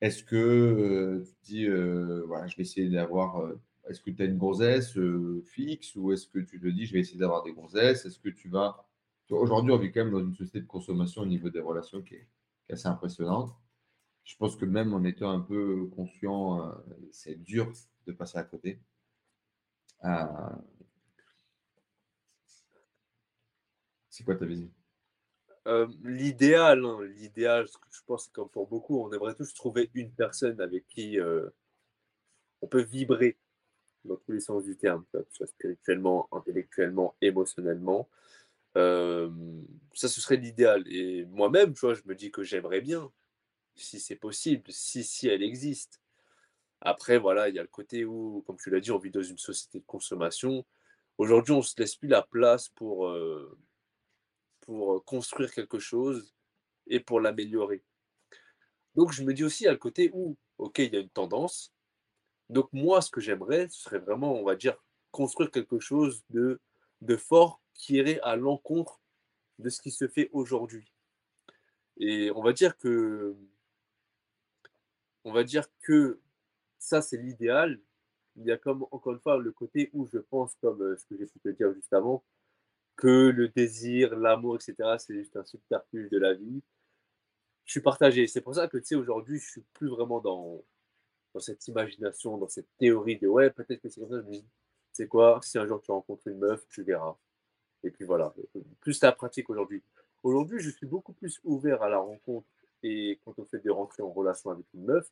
Est-ce que tu dis, voilà, je vais essayer d'avoir est-ce que tu as une gonzesse fixe ou est-ce que tu te dis je vais essayer d'avoir des gonzesses? Est-ce que tu vas Aujourd'hui, on vit quand même dans une société de consommation au niveau des relations qui est, assez impressionnante. Je pense que même en étant un peu conscient, euh, c'est dur de passer à côté. Euh, c'est quoi ta vision? Euh, L'idéal, hein, l'idéal, je pense, comme pour beaucoup, on aimerait tous trouver une personne avec qui on peut vibrer dans tous les sens du terme, que ce soit spirituellement, intellectuellement, émotionnellement ça, ce serait l'idéal. Et moi-même, tu vois, je me dis que j'aimerais bien, si c'est possible, si, si elle existe. Après, voilà, il y a le côté où, comme tu l'as dit, on vit dans une société de consommation. Aujourd'hui, on ne se laisse plus la place pour, pour construire quelque chose et pour l'améliorer. Donc, je me dis aussi, a le côté où, OK, il y a une tendance. Donc, moi, ce que j'aimerais, ce serait vraiment, on va dire, construire quelque chose de, de fort qui irait à l'encontre de ce qui se fait aujourd'hui. Et on va dire que on va dire que ça c'est l'idéal. Il y a comme encore une fois le côté où je pense, comme euh, ce que j'ai pu dire juste avant, que le désir, l'amour, etc., c'est juste un subterfuge de la vie. Je suis partagé. C'est pour ça que tu sais, aujourd'hui, je suis plus vraiment dans, dans cette imagination, dans cette théorie de ouais, peut-être que c'est comme ça. Je me dis, c'est quoi, si un jour tu rencontres une meuf, tu verras. Et puis voilà, plus la pratique aujourd'hui. Aujourd'hui, je suis beaucoup plus ouvert à la rencontre et quand on fait de rentrer en relation avec une meuf,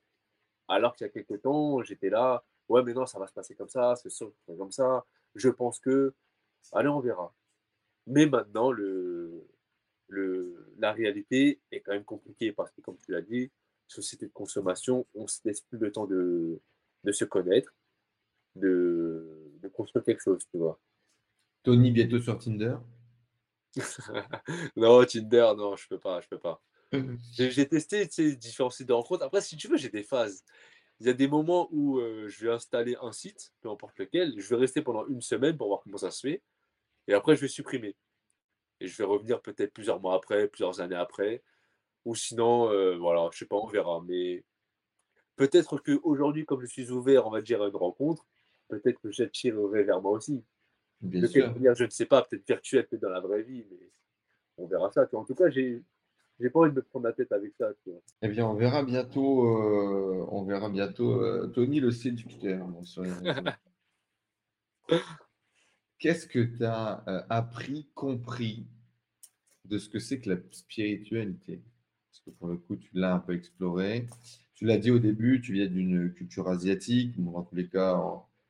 alors qu'il y a quelques temps, j'étais là, ouais, mais non, ça va se passer comme ça, c'est sûr, comme ça, je pense que, allez, on verra. Mais maintenant, le, le, la réalité est quand même compliquée parce que, comme tu l'as dit, société de consommation, on ne se laisse plus le temps de, de se connaître, de, de construire quelque chose, tu vois. Tony bientôt sur Tinder [LAUGHS] Non, Tinder, non, je peux pas, je peux pas. [LAUGHS] j'ai testé différents sites de rencontres. Après, si tu veux, j'ai des phases. Il y a des moments où euh, je vais installer un site, peu importe lequel, je vais rester pendant une semaine pour voir comment ça se fait, et après je vais supprimer. Et je vais revenir peut-être plusieurs mois après, plusieurs années après, ou sinon, euh, voilà, je sais pas, on verra. Mais peut-être qu'aujourd'hui, comme je suis ouvert, on va dire, à une rencontre, peut-être que j'attirerai vers moi aussi. Bien sûr. je ne sais pas, peut-être virtuel, peut-être dans la vraie vie, mais on verra ça. En tout cas, j'ai j'ai pas envie de me prendre la tête avec ça. Eh bien, on verra bientôt, euh, on verra bientôt euh, Tony le séducteur. [LAUGHS] Qu'est-ce que tu as euh, appris, compris de ce que c'est que la spiritualité? Parce que pour le coup, tu l'as un peu exploré. Tu l'as dit au début, tu viens d'une culture asiatique. Bon, dans tous les cas,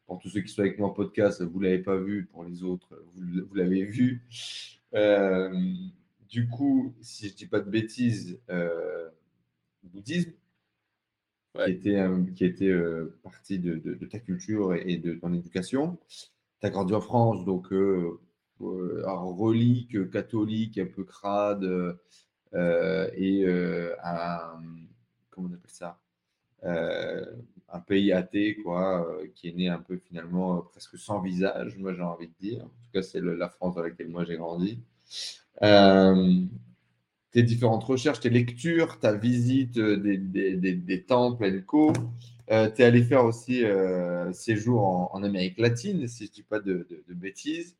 pour tous ceux qui sont avec moi en podcast, vous ne l'avez pas vu. Pour les autres, vous, l'avez vu. Euh, du coup, si je ne dis pas de bêtises, euh, bouddhisme, qui était, qui était euh, partie de, ta culture et, de ton éducation. As grandi en France, donc euh, relique catholique, un peu crade, et un, comment on appelle ça un pays athée, quoi, euh, qui est né un peu finalement euh, presque sans visage, moi j'ai envie de dire. En tout cas, c'est la France dans laquelle moi j'ai grandi. Euh, tes différentes recherches, tes lectures, ta visite des, des, des, des temples, Enco. Euh, tu es allé faire aussi euh, séjour en, Amérique latine, si je ne dis pas de, de, bêtises,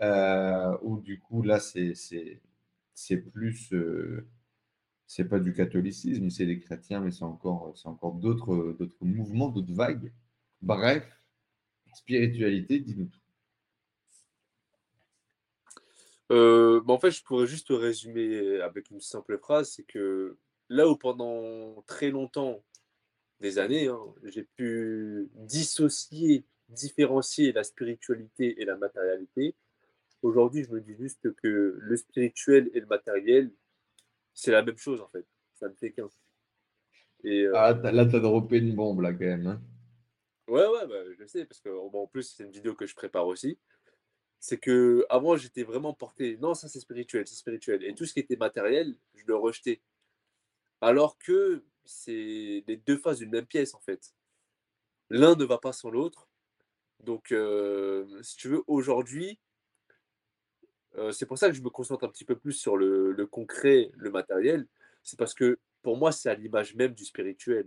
euh, où du coup, là, c'est plus. Euh, c'est pas du catholicisme, c'est des chrétiens, mais c'est encore, encore d'autres mouvements, d'autres vagues. Bref, spiritualité, dis-nous tout. Euh, bah, en fait, je pourrais juste résumer avec une simple phrase, c'est que là où pendant très longtemps, des années, hein, j'ai pu dissocier, différencier la spiritualité et la matérialité, aujourd'hui, je me dis juste que le spirituel et le matériel, c'est la même chose en fait. Ça ne fait qu'un. Et, euh, ah, là, tu as droppé une bombe là quand même. Hein. Ouais, ouais, bah, je sais, parce que en plus, c'est une vidéo que je prépare aussi. C'est que avant, j'étais vraiment porté, non, ça c'est spirituel, c'est spirituel. Et tout ce qui était matériel, je le rejetais. Alors que c'est les deux faces d'une même pièce en fait. L'un ne va pas sans l'autre. Donc, euh, si tu veux, aujourd'hui, euh, c'est pour ça que je me concentre un petit peu plus sur le, le concret, le matériel. C'est parce que pour moi, c'est à l'image même du spirituel.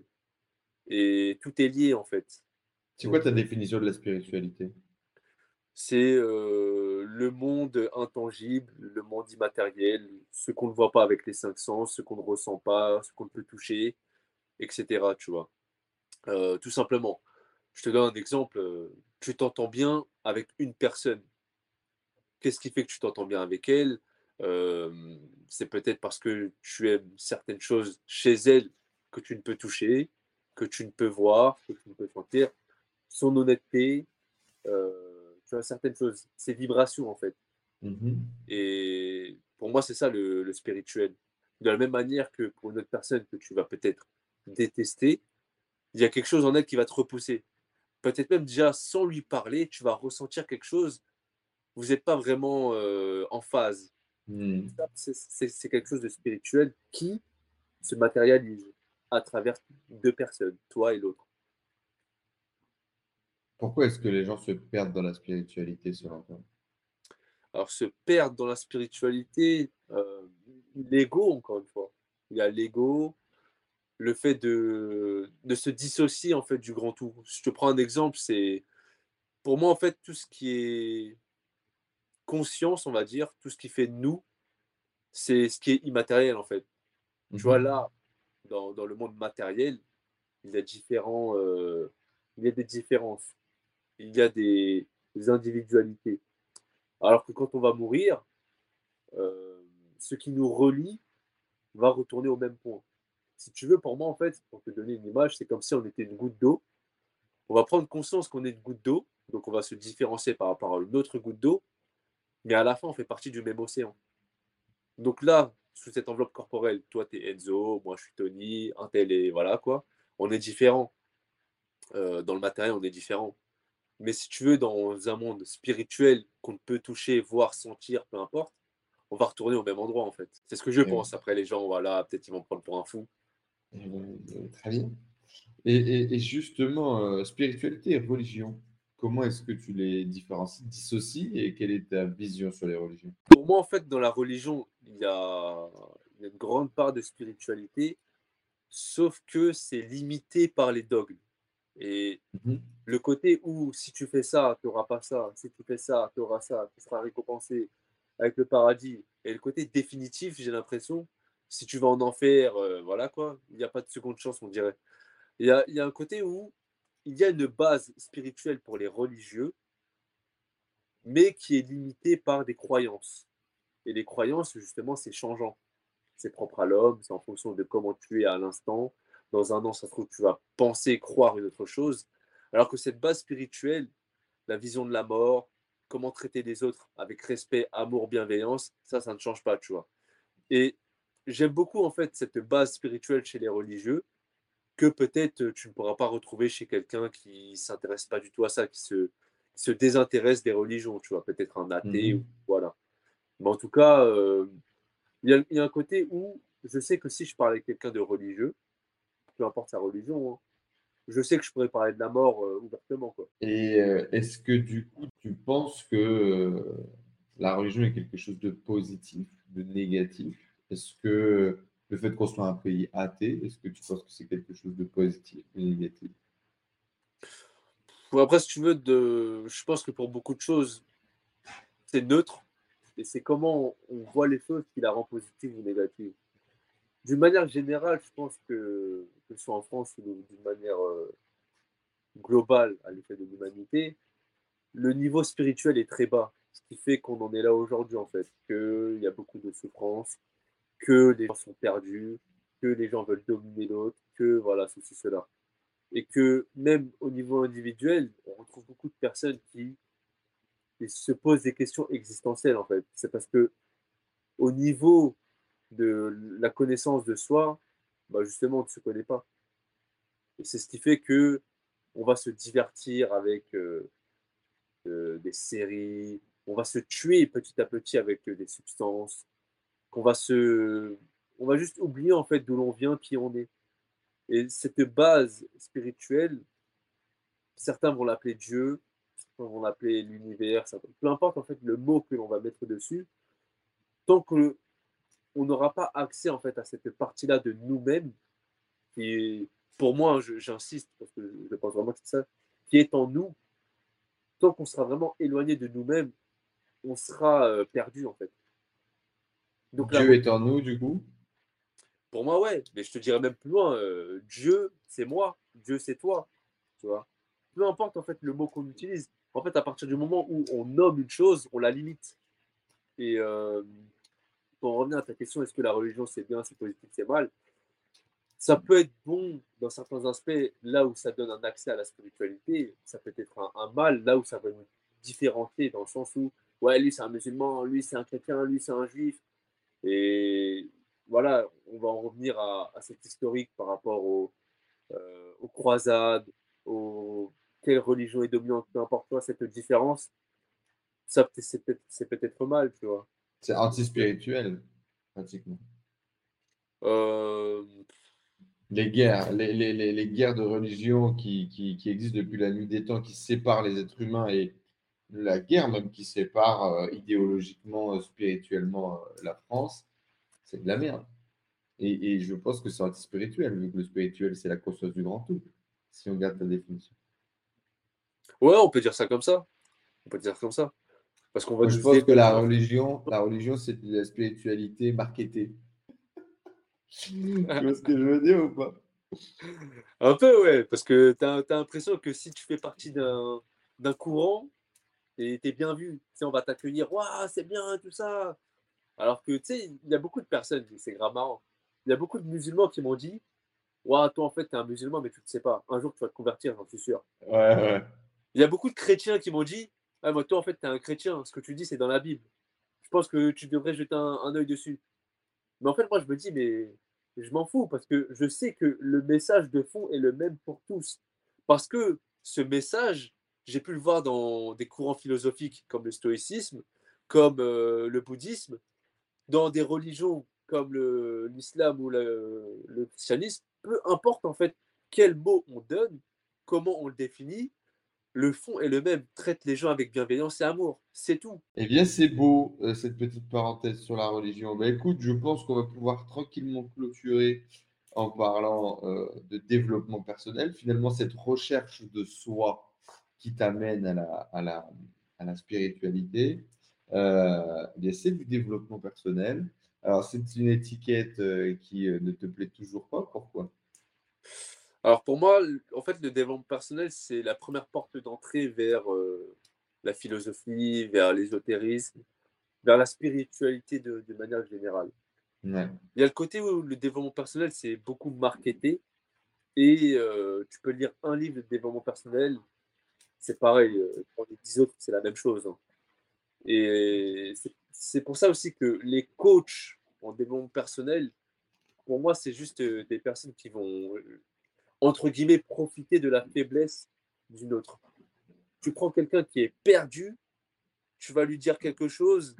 Et tout est lié en fait. C'est quoi ta définition de la spiritualité? C'est le monde intangible, le monde immatériel, ce qu'on ne voit pas avec les cinq sens, ce qu'on ne ressent pas, ce qu'on ne peut toucher, etc. Tout simplement. Je te donne un exemple. Tu t'entends bien avec une personne. Qu'est-ce qui fait que tu t'entends bien avec elle? C'est peut-être parce que tu aimes certaines choses chez elle que tu ne peux toucher, que tu ne peux voir, que tu ne peux sentir son honnêteté, tu vois, certaines choses, ses vibrations en fait. Mmh Et pour moi, c'est ça le, spirituel. De la même manière que pour une autre personne que tu vas peut-être détester, il y a quelque chose en elle qui va te repousser. Peut-être même déjà sans lui parler, tu vas ressentir quelque chose. Vous n'êtes pas vraiment euh, en phase. Mmh. C'est quelque chose de spirituel qui se matérialise à travers deux personnes, toi et l'autre. Pourquoi est-ce que les gens se perdent dans la spiritualité selon toi? Alors, se perdre dans la spiritualité, euh, l'ego, encore une fois. Il y a l'ego, le fait de, de se dissocier en fait du grand tout. Je te prends un exemple, c'est pour moi en fait tout ce qui est conscience, on va dire, tout ce qui fait nous, c'est ce qui est immatériel en fait. Tu vois mhm. là, dans, dans, le monde matériel, il y a différents, euh, il y a des différences il y a des, individualités. Alors que quand on va mourir, euh, ce qui nous relie va retourner au même point. Si tu veux, pour moi, en fait, pour te donner une image, c'est comme si on était une goutte d'eau. On va prendre conscience qu'on est une goutte d'eau, donc on va se différencier par rapport à une autre goutte d'eau, mais à la fin, on fait partie du même océan. Donc là, sous cette enveloppe corporelle, toi, tu es Enzo, moi, je suis Tony, un tel et voilà quoi. On est différents. Euh, dans le matériel, on est différents. Mais si tu veux, dans un monde spirituel qu'on ne peut toucher, voir, sentir, peu importe, on va retourner au même endroit en fait. C'est ce que je pense. Après, les gens, voilà, peut-être ils vont prendre pour un fou. Très bien. Et, justement, euh, spiritualité et religion, comment est-ce que tu les différencies, dissocies et quelle est ta vision sur les religions? Pour moi, en fait, dans la religion, il y a une grande part de spiritualité, sauf que c'est limité par les dogmes. Et mmh le côté où si tu fais ça, tu n'auras pas ça, si tu fais ça, tu auras ça, tu seras récompensé avec le paradis. Et le côté définitif, j'ai l'impression, si tu vas en enfer, euh, voilà quoi, il n'y a pas de seconde chance, on dirait. Il y a, il y a un côté où il y a une base spirituelle pour les religieux, mais qui est limitée par des croyances. Et les croyances, justement, c'est changeant. C'est propre à l'homme, c'est en fonction de comment tu es à l'instant, dans un an, ça se trouve, tu vas penser, croire une autre chose. Alors que cette base spirituelle, la vision de la mort, comment traiter les autres avec respect, amour, bienveillance, ça, ça ne change pas, tu vois. Et j'aime beaucoup, en fait, cette base spirituelle chez les religieux que peut-être tu ne pourras pas retrouver chez quelqu'un qui ne s'intéresse pas du tout à ça, qui se, se désintéresse des religions, tu vois, peut-être un athée, mhm. ou, voilà. Mais en tout cas, euh, il y, a un côté où je sais que si je parle avec quelqu'un de religieux, peu importe sa religion. Hein. Je sais que je pourrais parler de la mort euh, ouvertement. Quoi. Et euh, est-ce que du coup, tu penses que euh, la religion est quelque chose de positif, de négatif? Est-ce que le fait qu'on soit un pays athée, est-ce que tu penses que c'est quelque chose de positif ou négatif? Après, si tu veux, de... je pense que pour beaucoup de choses, c'est neutre. Et c'est comment on voit les choses qui la rend positive ou négative. D'une manière générale, je pense que, que ce soit en France ou d'une manière euh, globale à l'effet de l'humanité, le niveau spirituel est très bas. Ce qui fait qu'on en est là aujourd'hui, en fait. Qu'il y a beaucoup de souffrance, que les gens sont perdus, que les gens veulent dominer l'autre, que voilà, ceci, cela. Et que même au niveau individuel, on retrouve beaucoup de personnes qui se posent des questions existentielles, en fait. C'est parce que au niveau de la connaissance de soi, bah justement, on ne se connaît pas. Et c'est ce qui fait que on va se divertir avec euh, euh, des séries, on va se tuer petit à petit avec euh, des substances, qu'on va se, on va juste oublier en fait d'où l'on vient, qui on est. Et cette base spirituelle, certains vont l'appeler Dieu, certains vont l'appeler l'univers, peu importe en fait le mot que l'on va mettre dessus, tant que on n'aura pas accès en fait à cette partie-là de nous-mêmes, est, pour moi, j'insiste parce que je pense vraiment que c'est ça, qui est en nous, tant qu'on sera vraiment éloigné de nous-mêmes, on sera euh, perdu en fait. Donc, Dieu est en nous du coup? Pour moi, ouais, mais je te dirais même plus loin, euh, Dieu, c'est moi, Dieu, c'est toi, tu vois. Peu importe en fait le mot qu'on utilise, en fait, à partir du moment où on nomme une chose, on la limite. Et euh, pour revenir à ta question, est-ce que la religion c'est bien, c'est positif, c'est mal? Ça peut être bon dans certains aspects, là où ça donne un accès à la spiritualité. Ça peut être un, mal, là où ça va nous différencier, dans le sens où, ouais, lui c'est un musulman, lui c'est un chrétien, lui c'est un juif. Et voilà, on va en revenir à, cette historique par rapport euh, aux croisades, aux quelle religion est dominante, peu importe quoi, cette différence, ça c'est peut-être mal, tu vois. C'est anti-spirituel, pratiquement. Euh, les guerres, les, les, les, guerres de religion qui, qui, qui, existent depuis la nuit des temps, qui séparent les êtres humains et la guerre même qui sépare euh, idéologiquement, euh, spirituellement la France, c'est de la merde. Et, et je pense que c'est anti-spirituel, vu que le spirituel, c'est la conscience du grand tout, si on garde ta définition. Ouais, on peut dire ça comme ça. On peut dire comme ça. Parce qu'on va je pense que la religion, la religion, c'est de la spiritualité marketée. tu vois ce que je veux dire ou pas? Un peu, ouais. Parce que tu as, l'impression que si tu fais partie d'un courant, et tu es bien vu. Tu on va t'accueillir, waouh, c'est bien, tout ça. Alors que, tu sais, il y a beaucoup de personnes, c'est grave marrant. Il y a beaucoup de musulmans qui m'ont dit, waouh, toi, en fait, tu es un musulman, mais tu ne sais pas. Un jour, tu vas te convertir, j'en suis sûr. Ouais, ouais. Il y a beaucoup de chrétiens qui m'ont dit toi, en fait, tu es un chrétien. Ce que tu dis, c'est dans la Bible. Je pense que tu devrais jeter un, un œil dessus. Mais en fait, moi, je me dis, mais je m'en fous parce que je sais que le message de fond est le même pour tous. Parce que ce message, j'ai pu le voir dans des courants philosophiques comme le stoïcisme, comme euh, le bouddhisme, dans des religions comme l'islam ou le, le, christianisme. Peu importe en fait quel mot on donne, comment on le définit, le fond est le même, traite les gens avec bienveillance et amour, c'est tout. Eh bien, c'est beau, euh, cette petite parenthèse sur la religion. Bah, écoute, je pense qu'on va pouvoir tranquillement clôturer en parlant euh, de développement personnel. Finalement, cette recherche de soi qui t'amène à la spiritualité, euh, eh c'est du développement personnel. Alors, c'est une étiquette qui ne te plaît toujours pas. Pourquoi? Alors pour moi, en fait, le développement personnel, c'est la première porte d'entrée vers euh, la philosophie, vers l'ésotérisme, vers la spiritualité de, manière générale. Il y a le côté où le développement personnel, c'est beaucoup marketé. Et euh, tu peux lire un livre de développement personnel, c'est pareil, euh, pour les dix autres, c'est la même chose. Hein. Et c'est pour ça aussi que les coachs en développement personnel, pour moi, c'est juste des personnes qui vont entre guillemets, profiter de la faiblesse d'une autre. Tu prends quelqu'un qui est perdu, tu vas lui dire quelque chose,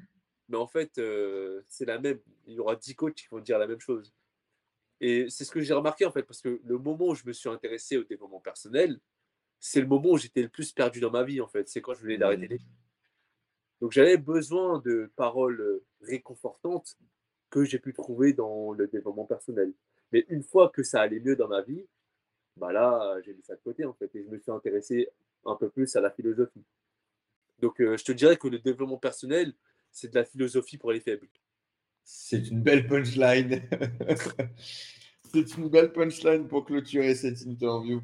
mais en fait, euh, c'est la même. Il y aura dix coachs qui vont dire la même chose. Et c'est ce que j'ai remarqué, en fait, parce que le moment où je me suis intéressé au développement personnel, c'est le moment où j'étais le plus perdu dans ma vie, en fait. C'est quand je voulais arrêter les Donc j'avais besoin de paroles réconfortantes que j'ai pu trouver dans le développement personnel. Mais une fois que ça allait mieux dans ma vie, bah là, j'ai mis ça de côté en fait et je me suis intéressé un peu plus à la philosophie. Donc, euh, je te dirais que le développement personnel, c'est de la philosophie pour les faibles. C'est une belle punchline. [LAUGHS] c'est une belle punchline pour clôturer cette interview.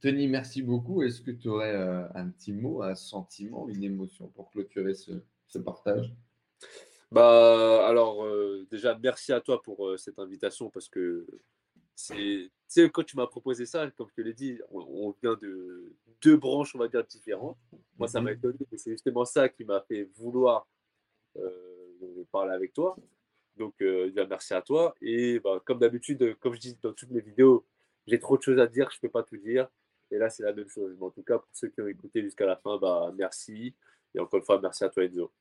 Tony, merci beaucoup. Est-ce que tu aurais euh, un petit mot, un sentiment, une émotion pour clôturer ce, partage? Bah, alors, euh, déjà, merci à toi pour cette invitation parce que c'est, quand tu m'as proposé ça, comme je te l'ai dit, on, vient de deux branches, on va dire, différentes. Moi, ça m'a mhm. étonné, mais c'est justement ça qui m'a fait vouloir euh, parler avec toi. Donc, euh, merci à toi. Et bah, comme d'habitude, comme je dis dans toutes mes vidéos, j'ai trop de choses à dire, je ne peux pas tout dire. Et là, c'est la même chose. Mais en tout cas, pour ceux qui ont écouté jusqu'à la fin, bah, merci. Et encore une fois, merci à toi, Enzo.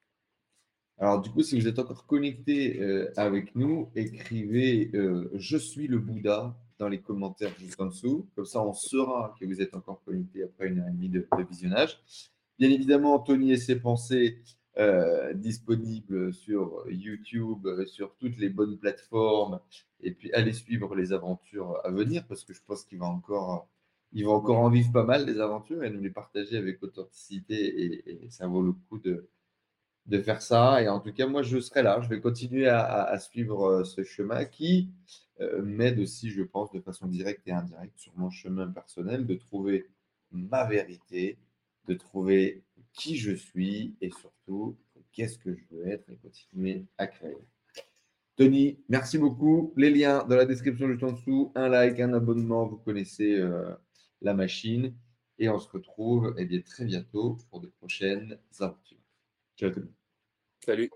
Alors, du coup, si vous êtes encore connecté euh, avec nous, écrivez euh, Je suis le Bouddha dans les commentaires juste en dessous. Comme ça, on saura que vous êtes encore connecté après une heure et demie de, visionnage. Bien évidemment, Anthony et ses pensées euh, disponibles sur YouTube, sur toutes les bonnes plateformes. Et puis, allez suivre les aventures à venir parce que je pense qu'il va encore. Il va encore en vivre pas mal des aventures et nous les partager avec authenticité et ça vaut le coup de, de faire ça. Et en tout cas, moi, je serai là. Je vais continuer à, suivre euh, ce chemin qui euh, m'aide aussi, je pense, de façon directe et indirecte sur mon chemin personnel, de trouver ma vérité, de trouver qui je suis et surtout qu'est-ce que je veux être et continuer à créer. Tony, merci beaucoup. Les liens dans la description juste en dessous. Un like, un abonnement, vous connaissez euh, la machine. Et on se retrouve eh bien, très bientôt pour de prochaines aventures. Ciao le monde. Salut.